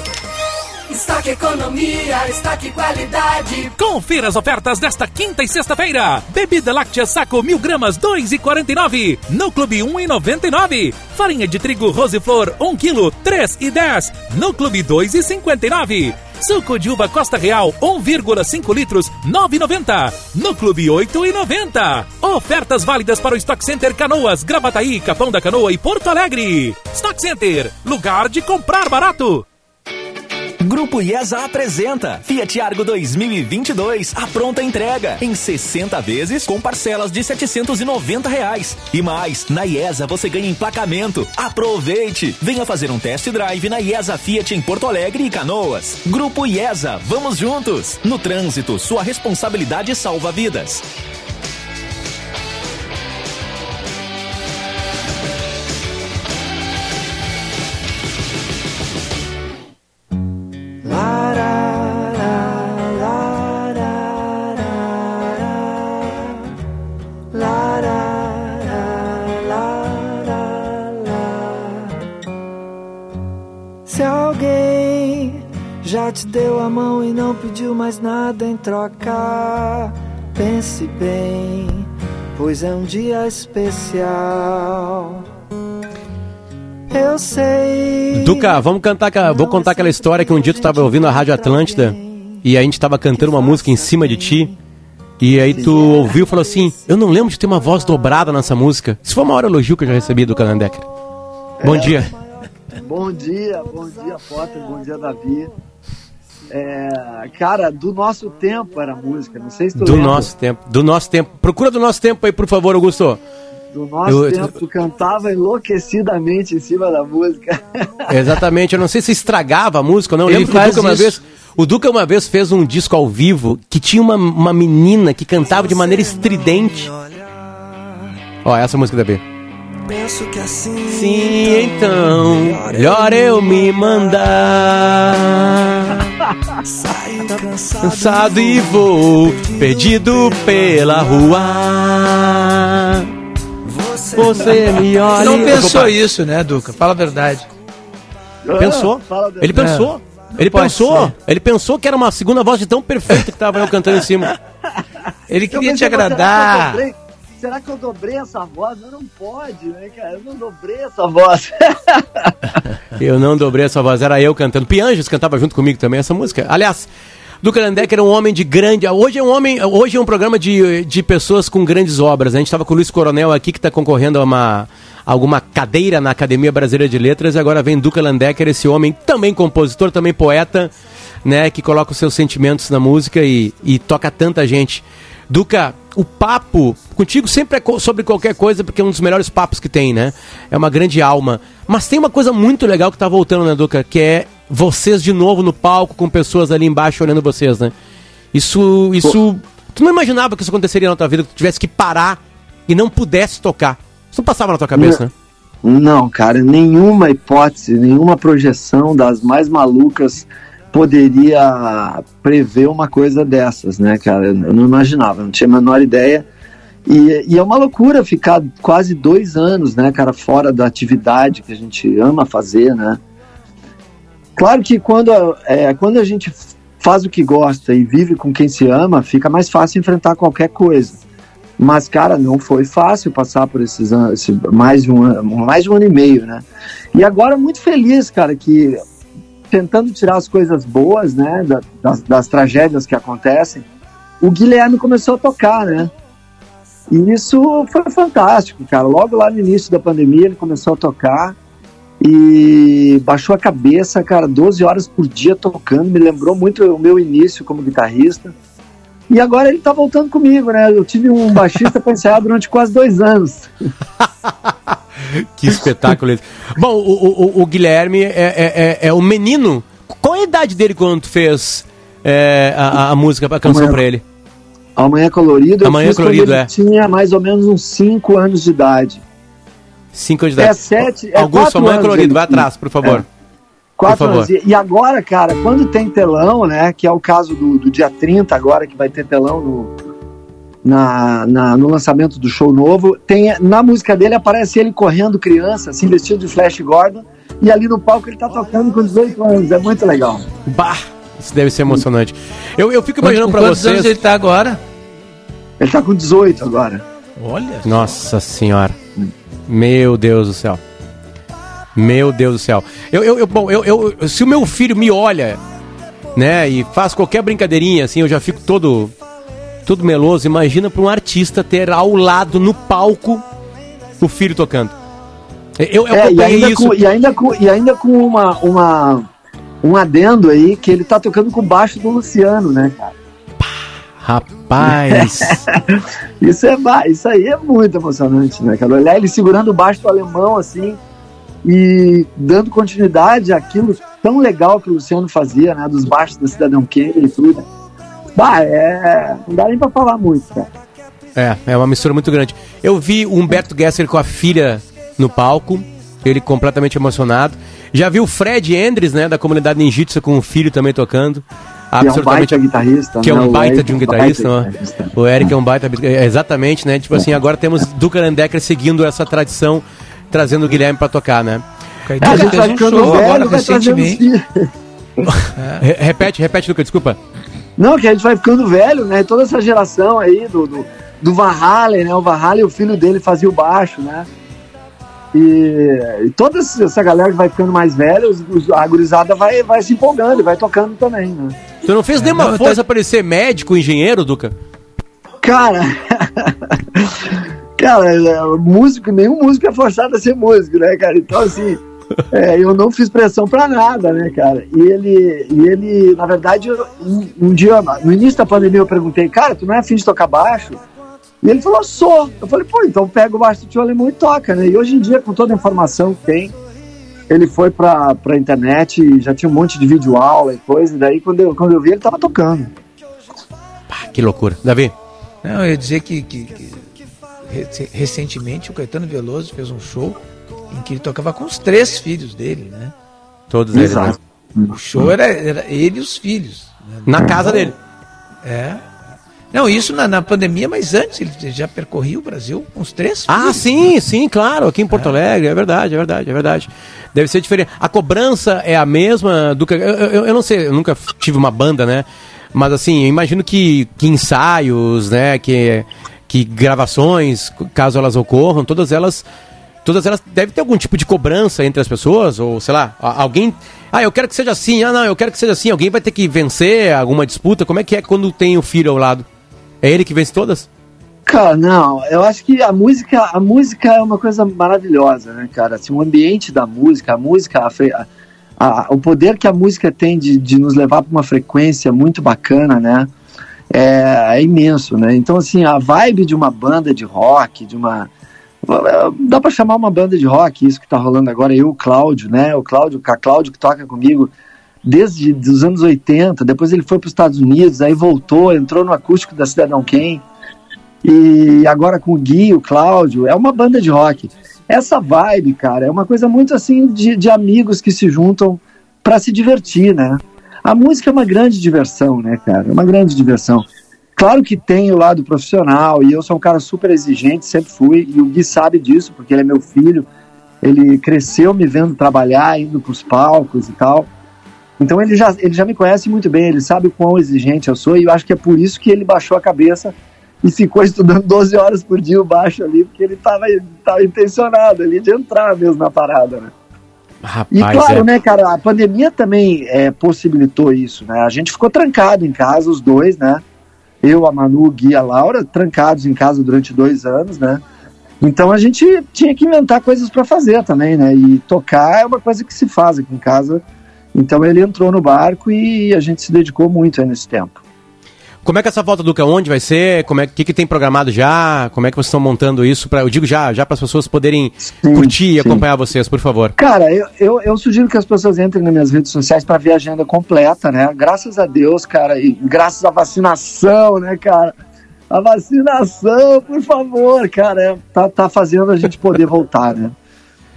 Estoque economia, estoque qualidade. Confira as ofertas desta quinta e sexta-feira. Bebida láctea saco mil gramas, dois e quarenta e nove. No Clube, um e noventa e nove. Farinha de trigo Roseflor, um quilo, três e dez. No Clube, dois e cinquenta e nove. Suco de uva Costa Real, 1,5 litros, 9,90. No Clube, 8,90. Ofertas válidas para o Stock Center Canoas, Gravataí, Capão da Canoa e Porto Alegre. Stock Center, lugar de comprar barato. Grupo IESA apresenta Fiat Argo 2022, a pronta entrega em 60 vezes com parcelas de 790 reais. E mais, na IESA você ganha emplacamento. Aproveite! Venha fazer um test drive na IESA Fiat em Porto Alegre e Canoas. Grupo IESA, vamos juntos! No trânsito, sua responsabilidade salva vidas. Mais nada em troca, pense bem, pois é um dia especial. Eu sei. Duca, vamos cantar, vou contar aquela história que um dia tu estava ouvindo a Rádio Atlântida e a gente estava cantando uma música em cima de ti. E aí tu ouviu e falou assim: Eu não lembro de ter uma voz dobrada nessa música. Isso foi o maior elogio que eu já recebi do Canandecker. Bom dia. Bom dia, bom dia, Potter, bom dia, Davi. É, cara, do nosso tempo era música, não sei se tu Do lembra. nosso tempo, do nosso tempo. Procura do nosso tempo aí, por favor, Augusto. Do nosso Eu- tempo, tu cantava enlouquecidamente em cima da música. Exatamente, eu não sei se estragava a música ou não. Eu lembro que o Duca uma vez. O Duca uma vez fez um disco ao vivo que tinha uma, uma menina que cantava de maneira estridente. Ó, essa música da B. Penso que assim. Sim, então, melhor eu me mandar. Cansado e vou, perdido pela rua. Você me olha. Não pensou Opa, isso, né, Duca? Fala a verdade. Pensou? Fala a Ele pensou. É, Ele pode pensou. ser. Ele pensou que era uma segunda voz de tão perfeita que tava eu cantando em cima. Ele queria te agradar. Será que eu dobrei essa voz? Mas não pode, né, cara? Eu não dobrei essa voz. Eu não dobrei essa voz, era eu cantando. Pianges cantava junto comigo também essa música. Aliás, Duca Landecker era um homem de grande. Hoje é um homem. Hoje é um programa de, de pessoas com grandes obras. A gente estava com o Luiz Coronel aqui, que está concorrendo a uma alguma cadeira na Academia Brasileira de Letras, e agora vem Duca Landecker, esse homem também compositor, também poeta, né, que coloca os seus sentimentos na música e, e toca tanta gente. Duca, o papo contigo sempre é sobre qualquer coisa, porque é um dos melhores papos que tem, né? É uma grande alma. Mas tem uma coisa muito legal que tá voltando, né, Duca? Que é vocês de novo no palco, com pessoas ali embaixo olhando vocês, né? Isso. isso Tu não imaginava que isso aconteceria na tua vida, que tu tivesse que parar e não pudesse tocar. Isso não passava na tua cabeça, né? Não, cara, nenhuma hipótese, nenhuma projeção das mais malucas poderia prever uma coisa dessas, né, cara? Eu não imaginava, não tinha a menor ideia. E, e é uma loucura ficar quase dois anos, né, cara, fora da atividade que a gente ama fazer, né? Claro que quando, é, quando a gente faz o que gosta e vive com quem se ama, fica mais fácil enfrentar qualquer coisa. Mas, cara, não foi fácil passar por esses anos, esse- mais, de um, ano- mais de um ano e meio, né? E agora, muito feliz, cara, que tentando tirar as coisas boas, né, da- das, das tragédias que acontecem, o Guilherme começou a tocar, né? E isso foi fantástico, cara. Logo lá no início da pandemia, ele começou a tocar e baixou a cabeça, cara, 12 horas por dia tocando. Me lembrou muito o meu início como guitarrista. E agora ele tá voltando comigo, né? Eu tive um baixista pra ensaiar durante quase dois anos. Que espetáculo esse. Bom, o, o- o- Guilherme é, é, é, é o menino. Qual a idade dele quando tu fez é, a, a música, a canção Amanhã- pra ele? Amanhã Colorido, eu Amanhã fiz quando Colorido, ele é. tinha mais ou menos uns 5 anos de idade. Cinco anos de É idade. sete, é Augusto, quatro Amanhã anos Colorido, vai atrás, por favor. Quatro Por favor. anos. E e agora, cara, quando tem telão, né? Que é o caso do, do dia 30 agora, que vai ter telão no, na, na- no lançamento do show novo, tem, na música dele aparece ele correndo criança, assim, vestido de Flash Gordon, e ali no palco ele tá tocando com 18 anos. É muito legal. Bah, isso deve ser emocionante. Eu, eu fico imaginando pra quantos anos vocês. ele tá agora? Ele tá com 18 agora. Olha. Nossa senhora. Meu Deus do céu. Meu Deus do céu. Eu, eu, eu- bom, eu, eu- se o meu filho me olha, né, e faz qualquer brincadeirinha, assim, eu já fico todo, todo meloso. Imagina para um artista ter ao lado, no palco, o filho tocando. Eu, eu É, e ainda, isso. com, e ainda com e ainda com uma, uma um adendo aí que ele tá tocando com o baixo do Luciano, né, cara? Rapaz. isso é isso aí é muito emocionante, né, cara? Olhar ele segurando o baixo do alemão assim e dando continuidade àquilo tão legal que o Luciano fazia, né, dos baixos da Cidadão Kane e tudo. Bah, é, não dá nem pra falar muito, cara. É, é uma mistura muito grande. Eu vi o Humberto Gessler com a filha no palco, ele completamente emocionado. Já vi o Fred Endres, né, da comunidade ninjitsu com o filho também tocando. Que é um baita guitarrista, Que é né? um O baita Eric de um é guitarrista, baita né? guitarrista. O Eric é um baita. é, Exatamente, né? Tipo assim, agora temos Duca Landecker seguindo essa tradição, trazendo o Guilherme pra tocar, né? É, a gente vai ficando velho, vai trazendo os filhos. Re- Repete, repete, Duca, desculpa. Não, que a gente vai ficando velho, né? Toda essa geração aí do, do, do Van Halen, né? O Van Halen, o filho dele fazia o baixo, né? E, e toda essa galera que vai ficando mais velha, os, os- a gurizada vai, vai se empolgando e vai tocando também, né? Tu não fez nenhuma força pra ele ser médico, engenheiro, Duca? Cara, cara, é, músico, nenhum músico é forçado a ser músico, né, cara? Então, assim, é, eu não fiz pressão pra nada, né, cara? E ele, e ele na verdade, eu- um, um dia, no início da pandemia, eu perguntei, cara, tu não é afim de tocar baixo? E ele falou, sou. Eu falei, pô, então pega o baixo do tio alemão e toca, né? E hoje em dia, com toda a informação que tem, ele foi pra, pra internet, e já tinha um monte de vídeo aula e coisa, e daí quando eu, quando eu vi, ele tava tocando. Que loucura. Davi? Não, eu ia dizer que, que- que rec- recentemente o Caetano Veloso fez um show em que ele tocava com os três filhos dele, né? Todos eles, né? Exato. O show era, era ele e os filhos. né? Na casa dele. É. Não, isso na, na pandemia, mas antes ele já percorria o Brasil os três filhos. Ah, sim, sim, claro, aqui em Porto Alegre, é verdade, é verdade, é verdade. Deve ser diferente. A cobrança é a mesma do que. Eu, eu, eu não sei, eu nunca tive uma banda, né? Mas assim, eu imagino que, que ensaios, né? Que, que gravações, caso elas ocorram, todas elas. Todas elas devem ter algum tipo de cobrança entre as pessoas, ou sei lá, alguém. Ah, eu quero que seja assim, ah, não, eu quero que seja assim. Alguém vai ter que vencer alguma disputa. Como é que é quando tem o filho ao lado? É ele que vence todas? Cara, não, eu acho que a música, a música é uma coisa maravilhosa, né, cara? Assim, o ambiente da música, a música, a a- o poder que a música tem de, de nos levar para uma frequência muito bacana, né? É, é imenso, né? Então, assim, a vibe de uma banda de rock, de uma. Dá para chamar uma banda de rock, isso que tá rolando agora, eu, o Cláudio, né? O Cláudio, o Cláudio que toca comigo desde os anos 80, depois ele foi para os Estados Unidos, aí voltou, entrou no acústico da Cidadão Kane, e agora com o Gui, o Cláudio, é uma banda de rock. Essa vibe, cara, é uma coisa muito assim de, de amigos que se juntam para se divertir, né? A música é uma grande diversão, né, cara? É uma grande diversão. Claro que tem o lado profissional, e eu sou um cara super exigente, sempre fui, e o Gui sabe disso, porque ele é meu filho, ele cresceu me vendo trabalhar, indo pros palcos e tal. Então ele já, ele já me conhece muito bem, ele sabe o quão exigente eu sou, e eu acho que é por isso que ele baixou a cabeça e ficou estudando 12 horas por dia o baixo ali, porque ele estava tava intencionado ali de entrar mesmo na parada, né? Rapaz, e claro, é. né, cara, a pandemia também é, possibilitou isso, né? A gente ficou trancado em casa, os dois, né? Eu, a Manu, o Gui, a Laura, trancados em casa durante dois anos, né? Então a gente tinha que inventar coisas para fazer também, né? E tocar é uma coisa que se faz aqui em casa. Então ele entrou no barco e a gente se dedicou muito nesse tempo. Como é que essa volta, Duca, onde vai ser? Como é que, que tem programado já? Como é que vocês estão montando isso? Pra, eu digo já, já para as pessoas poderem sim, curtir e acompanhar vocês, por favor. Cara, eu, eu, eu, sugiro que as pessoas entrem nas minhas redes sociais para ver a agenda completa, né? Graças a Deus, cara, e graças à vacinação, né, cara? A vacinação, por favor, cara, é, tá, tá fazendo a gente poder voltar, né?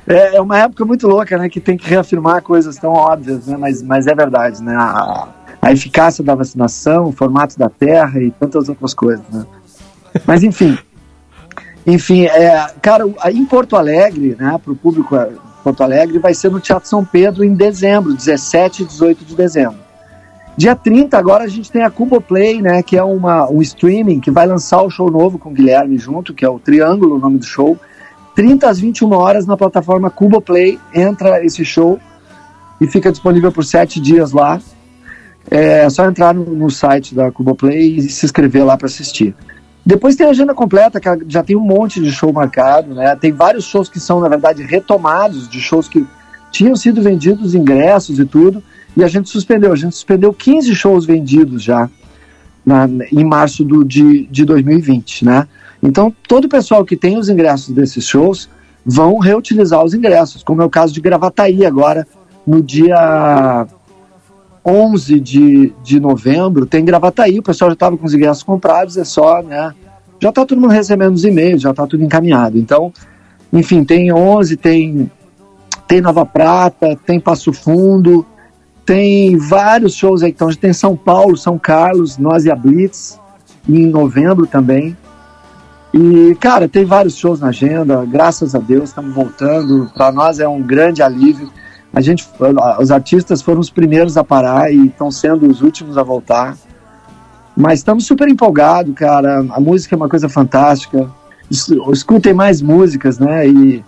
É, é uma época muito louca, né? Que tem que reafirmar coisas tão óbvias, né? Mas, mas é verdade, né? A, a eficácia da vacinação, o formato da Terra e tantas outras coisas, né? Mas enfim, enfim, é, cara, em Porto Alegre, né, para o público é, Porto Alegre, vai ser no Teatro São Pedro em dezembro, 17 e 18 de dezembro. Dia 30, agora a gente tem a Cubo Play, né, que é uma, um streaming que vai lançar o show novo com o Guilherme junto, que é o Triângulo, o nome do show. 30 às 21 horas na plataforma Cubo Play, entra esse show e fica disponível por sete dias lá. É só entrar no, no site da Cuboplay e se inscrever lá para assistir. Depois tem a agenda completa, que já tem um monte de show marcado, né? Tem vários shows que são, na verdade, retomados de shows que tinham sido vendidos ingressos e tudo, e a gente suspendeu. A gente suspendeu 15 shows vendidos já na, em março do, de, de 2020, né? Então, todo o pessoal que tem os ingressos desses shows vão reutilizar os ingressos, como é o caso de Gravataí agora, no dia 11 de, de novembro tem Gravataí, o pessoal já estava com os ingressos comprados, é só, né? Já está todo mundo recebendo os e-mails, já está tudo encaminhado. Então, enfim, tem 11, tem, tem Nova Prata, tem Passo Fundo, tem vários shows aí. Então, gente tem São Paulo, São Carlos, Nós e a Blitz, em novembro também. E, cara, tem vários shows na agenda, graças a Deus, estamos voltando. Para nós é um grande alívio a gente, os artistas foram os primeiros a parar e estão sendo os últimos a voltar. Mas estamos super empolgados, cara. A música é uma coisa fantástica. Escutem mais músicas, né? E,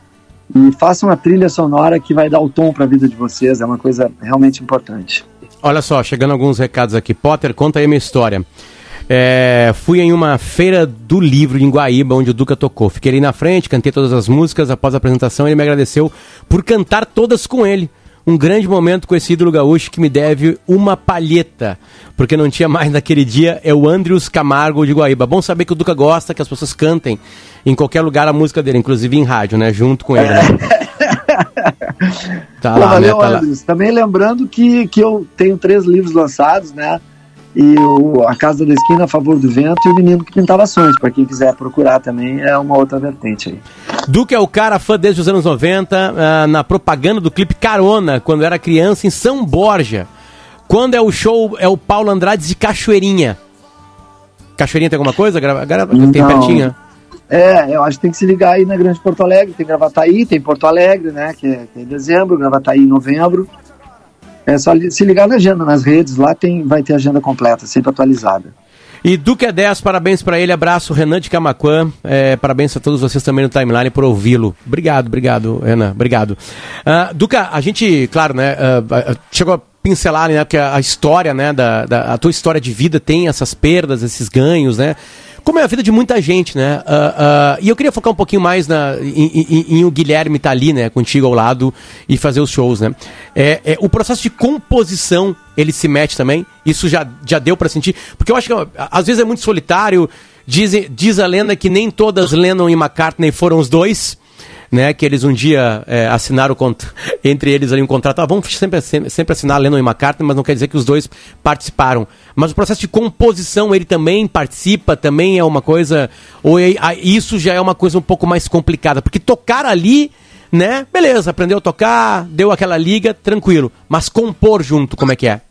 e façam a trilha sonora que vai dar o tom para a vida de vocês. É uma coisa realmente importante. Olha só, chegando alguns recados aqui. Potter, conta aí minha história. É, fui em uma feira do livro em Guaíba, onde o Duca tocou. Fiquei ali na frente, cantei todas as músicas. Após a apresentação, ele me agradeceu por cantar todas com ele. Um grande momento com esse ídolo gaúcho que me deve uma palheta, porque não tinha mais naquele dia, é o Andrius Camargo de Guaíba. Bom saber que o Duca gosta que as pessoas cantem em qualquer lugar a música dele, inclusive em rádio, né? Junto com ele. Né? tá Pô, lá, valeu, né? Tá Andrius. Lá. Também lembrando que, que eu tenho três livros lançados, né? E o, a Casa da Esquina a favor do vento e o Menino que Pintava Sonhos, para quem quiser procurar também, é uma outra vertente aí. Duque é o cara fã desde os anos 90, uh, ah, na propaganda do clipe Carona, quando era criança em São Borja. Quando é o show, é o Paulo Andrade de Cachoeirinha. Cachoeirinha tem alguma coisa? Grava, grava, tem pertinho? É, eu acho que tem que se ligar aí na Grande Porto Alegre, tem Gravataí, tem Porto Alegre, né, que é, que é em dezembro, Gravataí em novembro. É só se ligar na agenda, nas redes, lá tem, vai ter agenda completa, sempre atualizada. E Duque é 10, parabéns para ele, abraço, Renan de Camacuã, é, parabéns a todos vocês também no timeline por ouvi-lo. Obrigado, obrigado, Renan, obrigado. Uh, Duca, a gente, claro, né, uh, chegou a pincelar, né, que a, a história, né, da, da, a tua história de vida tem essas perdas, esses ganhos, né, como é a vida de muita gente, né? Uh, uh, e eu queria focar um pouquinho mais na, em, em, em, o Guilherme estar tá ali, né? Contigo ao lado e fazer os shows, né? É, é, o processo de composição, ele se mete também? Isso já, já deu para sentir? Porque eu acho que às vezes é muito solitário. Diz, diz a lenda que nem todas Lennon e McCartney foram os dois né, que eles um dia é, assinaram entre eles ali um contrato. Ah, vamos sempre, sempre assinar Lennon e McCartney, mas não quer dizer que os dois participaram. Mas o processo de composição ele também participa, também é uma coisa. Ou é, isso já é uma coisa um pouco mais complicada, porque tocar ali, né, beleza, aprendeu a tocar, deu aquela liga, tranquilo. Mas compor junto, como é que é?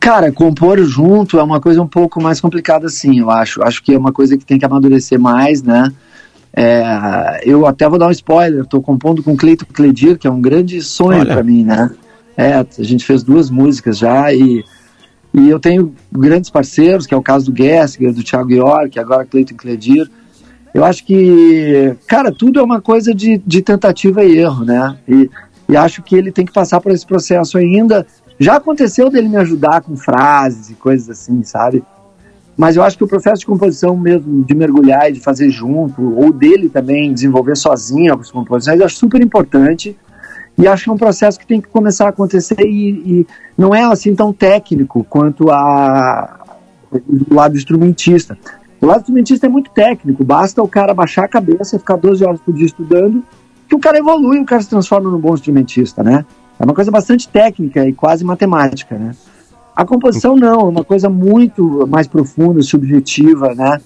Cara, compor junto é uma coisa um pouco mais complicada, sim, eu acho. Acho que é uma coisa que tem que amadurecer mais, né? É, eu até vou dar um spoiler, estou compondo com Cleito Cledir, que é um grande sonho para mim, né? É, a gente fez duas músicas já e, e eu tenho grandes parceiros, que é o caso do Gessinger, do Thiago York, agora Cleiton Cledir. Eu acho que, cara, tudo é uma coisa de, de tentativa e erro, né? E, e acho que ele tem que passar por esse processo ainda. Já aconteceu dele me ajudar com frases e coisas assim, sabe? Mas eu acho que o processo de composição mesmo, de mergulhar e de fazer junto, ou dele também desenvolver sozinho as composições, eu acho super importante. E acho que é um processo que tem que começar a acontecer e, e não é assim tão técnico quanto a, o lado instrumentista. O lado instrumentista é muito técnico, basta o cara baixar a cabeça, ficar 12 horas por dia estudando, que o cara evolui, o cara se transforma num bom instrumentista, né? É uma coisa bastante técnica e quase matemática, né? A composição não, é uma coisa muito mais profunda, subjetiva, né?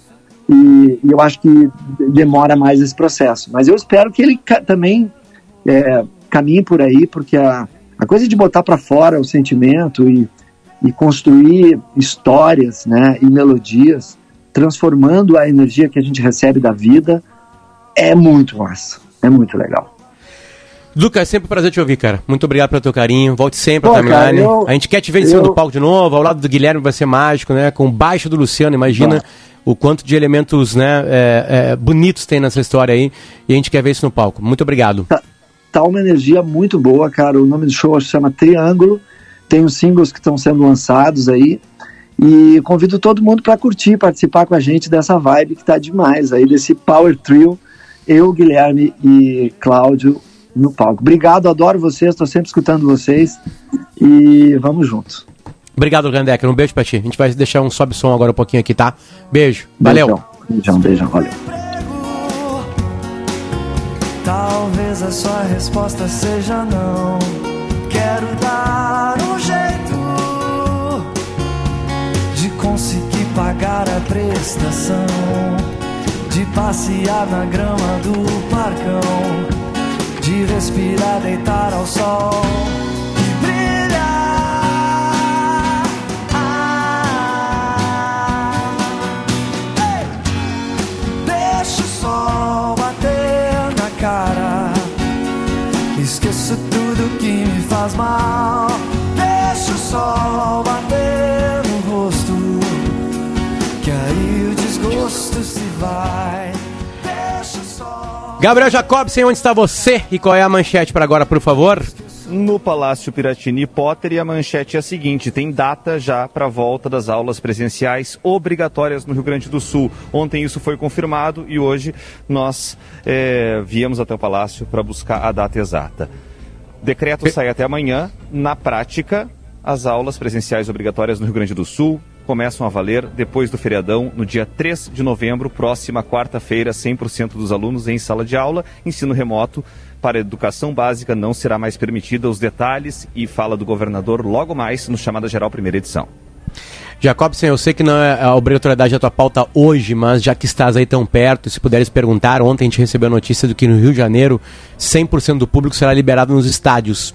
E, e eu acho que demora mais esse processo. Mas eu espero que ele também é, caminhe por aí, porque a, a coisa de botar para fora o sentimento e, e construir histórias, né? E melodias, transformando a energia que a gente recebe da vida, é muito massa, é muito legal. Lucas, é sempre um prazer te ouvir, cara. Muito obrigado pelo teu carinho. Volte sempre Pô, à timeline. Eu, a gente quer te ver em cima eu... do palco de novo. Ao lado do Guilherme vai ser mágico, né? Com o baixo do Luciano, imagina o quanto de elementos né, é, é, bonitos tem nessa história aí. E a gente quer ver isso no palco. Muito obrigado. Tá, tá uma energia muito boa, cara. O nome do show se chama Triângulo. Tem os singles que estão sendo lançados aí. E convido todo mundo para curtir, participar com a gente dessa vibe que tá demais aí, desse Power Trio. Eu, Guilherme e Cláudio no palco. Obrigado, adoro vocês, estou sempre escutando vocês e vamos juntos. Obrigado, Gandecker. Um beijo pra ti. A gente vai deixar um sobe som agora um pouquinho aqui, tá? Beijo. Valeu. Beijão, beijão, beijão valeu. Talvez a sua resposta seja não. Quero dar um jeito de conseguir pagar a prestação, de passear na grama do parcão de respirar, deitar ao sol Gabriel Jacobsen, onde está você? E qual é a manchete para agora, por favor? no Palácio Piratini Potter e a manchete é a seguinte: tem data já para a volta das aulas presenciais obrigatórias no Rio Grande do Sul. Ontem isso foi confirmado e hoje nós é, viemos até o Palácio para buscar a data exata. Decreto sai até amanhã. Na prática, as aulas presenciais obrigatórias no Rio Grande do Sul começam a valer depois do feriadão, no dia 3 de novembro, próxima quarta-feira, 100% dos alunos em sala de aula, ensino remoto para educação básica não será mais permitida os detalhes e fala do governador logo mais no Chamada Geral Primeira Edição. Jacobsen, eu sei que não é a obrigatoriedade da tua pauta hoje, mas já que estás aí tão perto, se puderes perguntar, ontem a gente recebeu a notícia de que no Rio de Janeiro 100% do público será liberado nos estádios.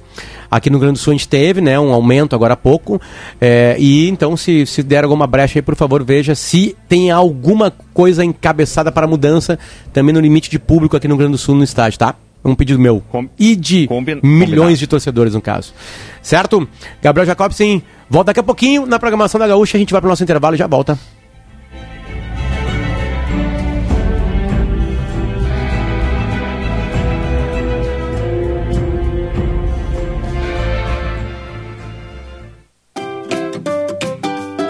Aqui no Rio Grande do Sul a gente teve né, um aumento agora há pouco, é, e então se, se der alguma brecha aí, por favor, veja se tem alguma coisa encabeçada para mudança também no limite de público aqui no Rio Grande do Sul no estádio, tá? É um pedido meu. Com... E de milhões Combinado. de torcedores, no caso. Certo? Gabriel Jacobsen volta daqui a pouquinho na programação da Gaúcha. A gente vai para o nosso intervalo e já volta.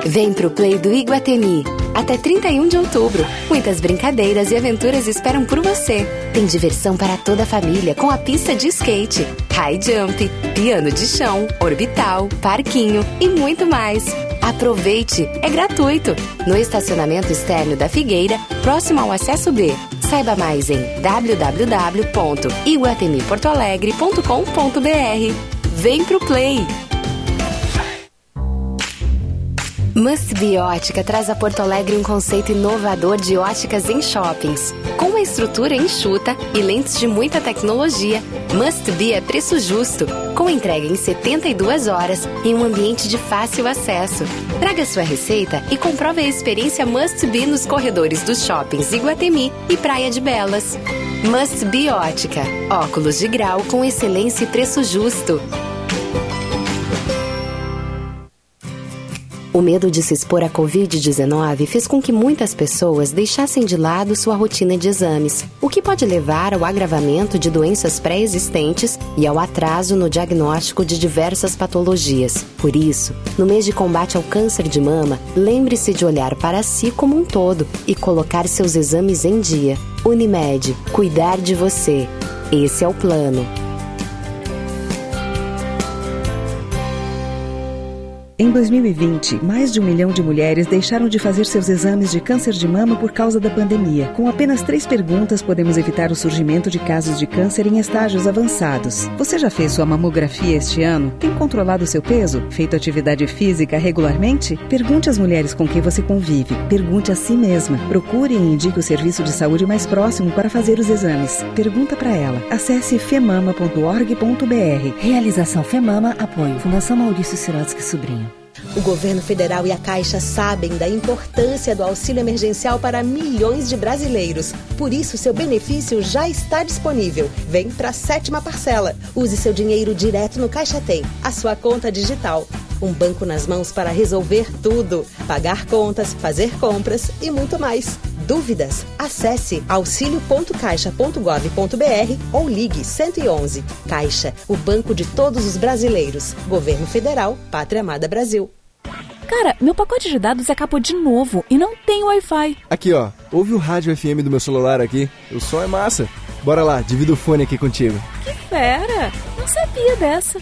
Vem pro Play do Iguatemi. Até 31 de outubro. Muitas brincadeiras e aventuras esperam por você. Tem diversão para toda a família com a pista de skate, high jump, piano de chão, orbital, parquinho e muito mais. Aproveite, é gratuito. No estacionamento externo da Figueira, próximo ao acesso B. Saiba mais em www.iguatemiportoalegre.com.br. Vem pro Play! Must Ótica traz a Porto Alegre um conceito inovador de óticas em shoppings. Com uma estrutura enxuta e lentes de muita tecnologia, Must Be é preço justo, com entrega em 72 horas em um ambiente de fácil acesso. Traga sua receita e comprove a experiência Must Be nos corredores dos shoppings Iguatemi e Praia de Belas. Must Be Ótica. Óculos de grau com excelência e preço justo. O medo de se expor à Covid-19 fez com que muitas pessoas deixassem de lado sua rotina de exames, o que pode levar ao agravamento de doenças pré-existentes e ao atraso no diagnóstico de diversas patologias. Por isso, no mês de combate ao câncer de mama, lembre-se de olhar para si como um todo e colocar seus exames em dia. Unimed, cuidar de você. Esse é o plano. Em 2020, mais de um milhão de mulheres deixaram de fazer seus exames de câncer de mama por causa da pandemia. Com apenas três perguntas, podemos evitar o surgimento de casos de câncer em estágios avançados. Você já fez sua mamografia este ano? Tem controlado seu peso? Feito atividade física regularmente? Pergunte às mulheres com quem você convive. Pergunte a si mesma. Procure e indique o serviço de saúde mais próximo para fazer os exames. Pergunta para ela. Acesse femama.org.br. Realização Femama Apoio. Fundação Maurício Sirotsky Sobrinho. O governo federal e a Caixa sabem da importância do auxílio emergencial para milhões de brasileiros. Por isso, seu benefício já está disponível. Vem para a sétima parcela. Use seu dinheiro direto no Caixa Tem, a sua conta digital. Um banco nas mãos para resolver tudo: pagar contas, fazer compras e muito mais. Dúvidas? Acesse auxilio.caixa.gov.br ou ligue 111. Caixa, o banco de todos os brasileiros. Governo Federal, Pátria Amada Brasil. Cara, meu pacote de dados acabou de novo e não tem Wi-Fi. Aqui, ó. Ouve o rádio FM do meu celular aqui. O som é massa. Bora lá, divido o fone aqui contigo. Que fera! Não sabia dessa.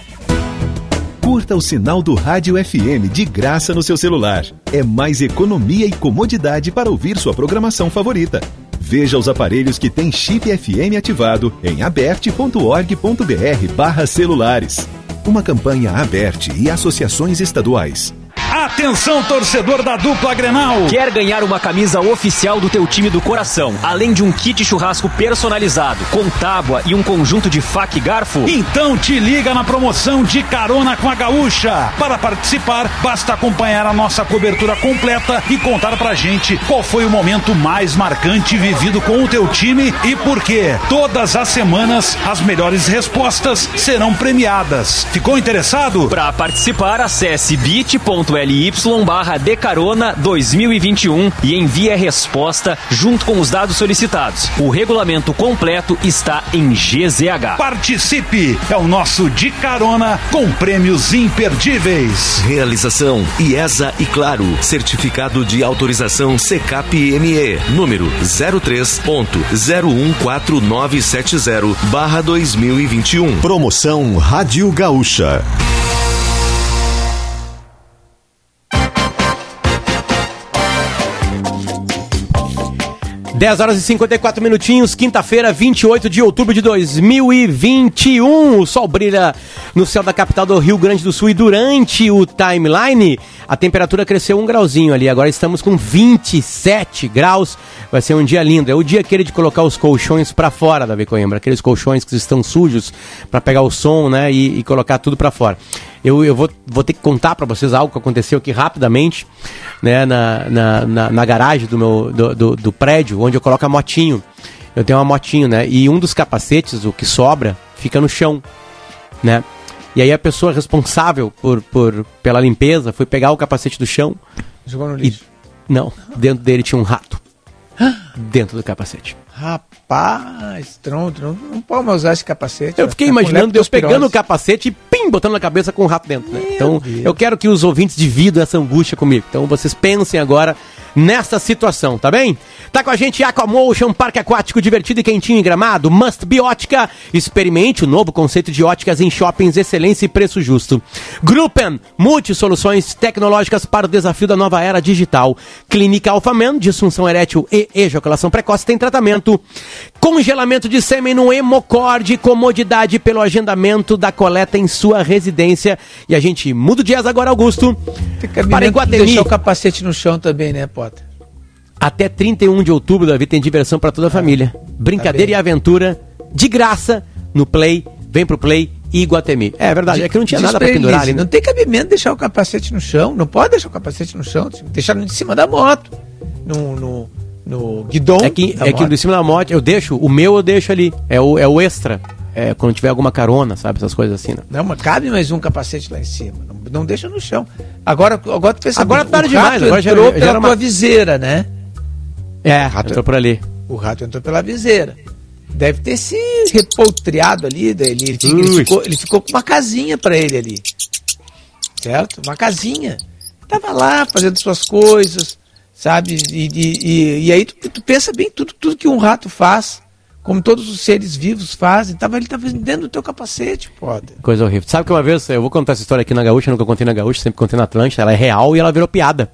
Curta o sinal do Rádio FM de graça no seu celular. É mais economia e comodidade para ouvir sua programação favorita. Veja os aparelhos que têm chip FM ativado em aberte.org.br barra celulares. Uma campanha aberte e associações estaduais. Atenção, torcedor da dupla Grenal! Quer ganhar uma camisa oficial do teu time do coração, além de um kit churrasco personalizado, com tábua e um conjunto de faca e garfo? Então te liga na promoção de carona com a gaúcha. Para participar, basta acompanhar a nossa cobertura completa e contar pra gente qual foi o momento mais marcante vivido com o teu time e por quê. Todas as semanas, as melhores respostas serão premiadas. Ficou interessado? Para participar, acesse bit.ly barra Decarona 2021 e envie a resposta junto com os dados solicitados. O regulamento completo está em GZH. Participe! É o nosso De Carona com prêmios imperdíveis. Realização IESA e Claro. Certificado de autorização CCAP-ME. Número 03.014970 barra 2021. Promoção Rádio Gaúcha. 10 horas e 54 minutinhos, quinta-feira, 28 de outubro de 2021. O sol brilha no céu da capital do Rio Grande do Sul e durante o timeline a temperatura cresceu um grauzinho ali. Agora estamos com 27 graus. Vai ser um dia lindo. É o dia aquele de colocar os colchões para fora, Davi Coimbra. Aqueles colchões que estão sujos para pegar o som, né? E, e colocar tudo para fora. Eu, eu vou, vou ter que contar para vocês algo que aconteceu aqui rapidamente, né? Na, na, na, na garagem do, meu, do, do, do prédio, onde eu coloco a motinho. Eu tenho uma motinho, né? E um dos capacetes, o que sobra, fica no chão, né? E aí a pessoa responsável por, por, pela limpeza foi pegar o capacete do chão. Jogou no lixo? E, não, dentro dele tinha um rato. Dentro do capacete. Rapaz, tronco, não, não pode mais usar esse capacete. Eu fiquei imaginando Deus pegando o capacete e pim, botando na cabeça com um rato dentro. Né? Então, Deus. eu quero que os ouvintes dividam essa angústia comigo. Então, vocês pensem agora nessa situação, tá bem? Tá com a gente Aquamotion, parque aquático divertido e quentinho em Gramado, Must Biótica. Experimente o novo conceito de óticas em shoppings, excelência e preço justo. Gruppen, multi-soluções tecnológicas para o desafio da nova era digital. Clínica Alfaman, disfunção erétil e ejaculação precoce tem tratamento. Congelamento de sêmen no Hemocorde, comodidade pelo agendamento da coleta em sua residência. E a gente muda o dias agora, Augusto. Para Iguatemi. deixar o capacete no chão também, né, Potter? Até 31 de outubro, Davi, tem diversão para toda a família. Brincadeira tá e aventura de graça no Play. Vem pro Play Iguatemi. É verdade, é que não tinha nada para pendurar ali. Né? Não tem cabimento deixar o capacete no chão. Não pode deixar o capacete no chão. Deixar de cima da moto. No, no, no guidão. É que, é que de cima da moto eu deixo, o meu eu deixo ali. É o, é o extra. é, quando tiver alguma carona, sabe? Essas coisas assim, né? Não, mas cabe mais um capacete lá em cima. Não, não deixa no chão. Agora, agora tu pensa Agora tarde o rato demais, agora já- entrou já pela uma- tua viseira, né? É, entrou por ali. O rato entrou pela viseira. Deve ter se repoltreado ali. Ele, ele Ui. ficou, ele ficou com uma casinha pra ele ali. Certo? Uma casinha. Tava lá fazendo suas coisas, sabe? E, e, e- aí tu, tu pensa bem tudo, tudo que um rato faz, como todos os seres vivos fazem. Tava, ele tava dentro do teu capacete, pode. Coisa horrível. Sabe que uma vez, eu vou contar essa história aqui na Gaúcha, nunca contei na Gaúcha, sempre contei na Atlântica, ela é real e ela virou piada.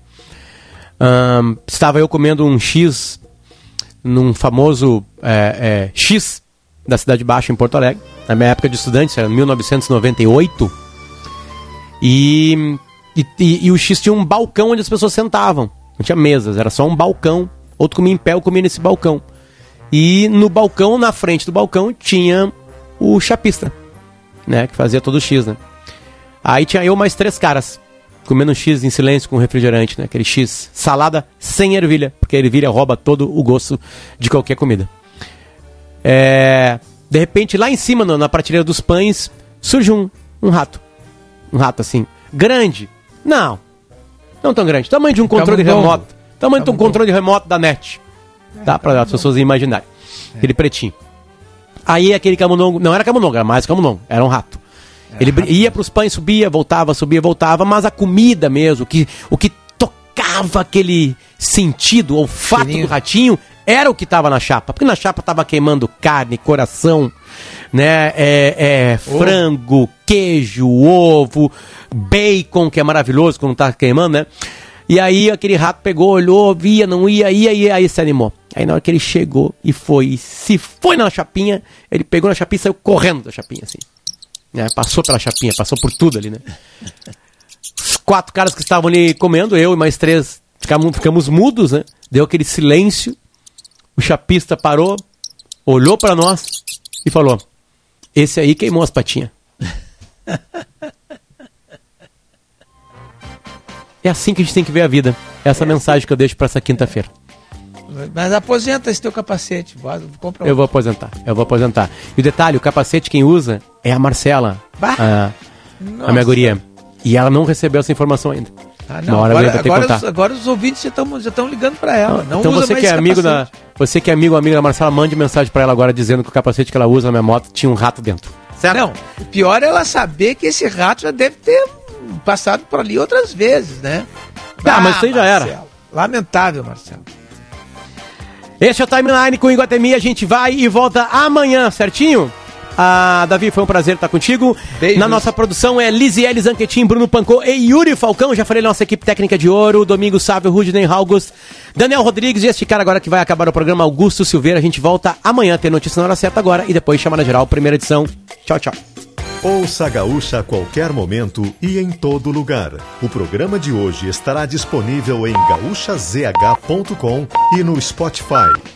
Ahn, estava eu comendo um X num famoso é, é, X da Cidade Baixa em Porto Alegre, na minha época de estudante, era 1998. E, e, e- e o X tinha um balcão onde as pessoas sentavam. Não tinha mesas, era só um balcão. Outro comia em pé, eu comia nesse balcão. E no balcão, na frente do balcão, tinha o chapista, né? Que fazia todo o X, né? Aí tinha eu mais três caras, comendo um X em silêncio com refrigerante, né? Aquele X salada sem ervilha, porque a ervilha rouba todo o gosto de qualquer comida. É, de repente, lá em cima, na prateleira dos pães, surge um, um rato. Um rato assim, grande. Não, não tão grande. Tamanho de um controle remoto. Tamanho de um controle remoto da net. Tá? Para as pessoas imaginarem. Aquele pretinho. Aí aquele camundongo, não era camundongo, era mais camundongo, era um rato. Ele br- ia pros pães, subia, voltava, subia, voltava, mas a comida mesmo, o que, o que tocava aquele sentido, olfato do ratinho, era o que tava na chapa. Porque na chapa tava queimando carne, coração, né? É, é, frango, queijo, ovo, bacon, que é maravilhoso quando tá queimando, né? E aí aquele rato pegou, olhou, via, não ia, ia, ia, aí se animou. Aí na hora que ele chegou e foi, e se foi na chapinha, ele pegou na chapinha e saiu correndo da chapinha, assim. Né? Passou pela chapinha, passou por tudo ali, né? Os quatro caras que estavam ali comendo, eu e mais três, ficamos, ficamos mudos, né? Deu aquele silêncio. O chapista parou, olhou pra nós e falou: Esse aí queimou as patinhas. É assim que a gente tem que ver a vida. Essa é mensagem que eu deixo pra essa quinta-feira. Mas aposenta esse teu capacete. Compra um. Eu vou aposentar, eu vou aposentar. E o detalhe, o capacete quem usa é a Marcela, a, a minha guria. E ela não recebeu essa informação ainda. Ah, não, agora, agora, os, agora os ouvintes já estão já tão ligando para ela. Não então usa você mais que é esse amigo da, você que é amigo ou amiga da Marcela, mande mensagem pra ela agora dizendo que o capacete que ela usa na minha moto tinha um rato dentro. Certo? Não, o pior é ela saber que esse rato já deve ter passado por ali outras vezes, né? Ah, mas isso aí já era. Marcelo. Lamentável, Marcelo. Este é o Timeline com o Iguatemi. A gente vai e volta amanhã, certinho? Ah, Davi, foi um prazer estar contigo. Na nossa produção é Lisiele Zanquetin, Bruno Pancô e Yuri Falcão. Já falei nossa equipe técnica de ouro. Domingo Sávio, Rudney August, Daniel Rodrigues e este cara agora que vai acabar o programa, Augusto Silveira. A gente volta amanhã, ter notícia na hora certa agora e depois chama na geral, primeira edição. Tchau, tchau. Ouça a Gaúcha a qualquer momento e em todo lugar. O programa de hoje estará disponível em gaúchazh.com e no Spotify.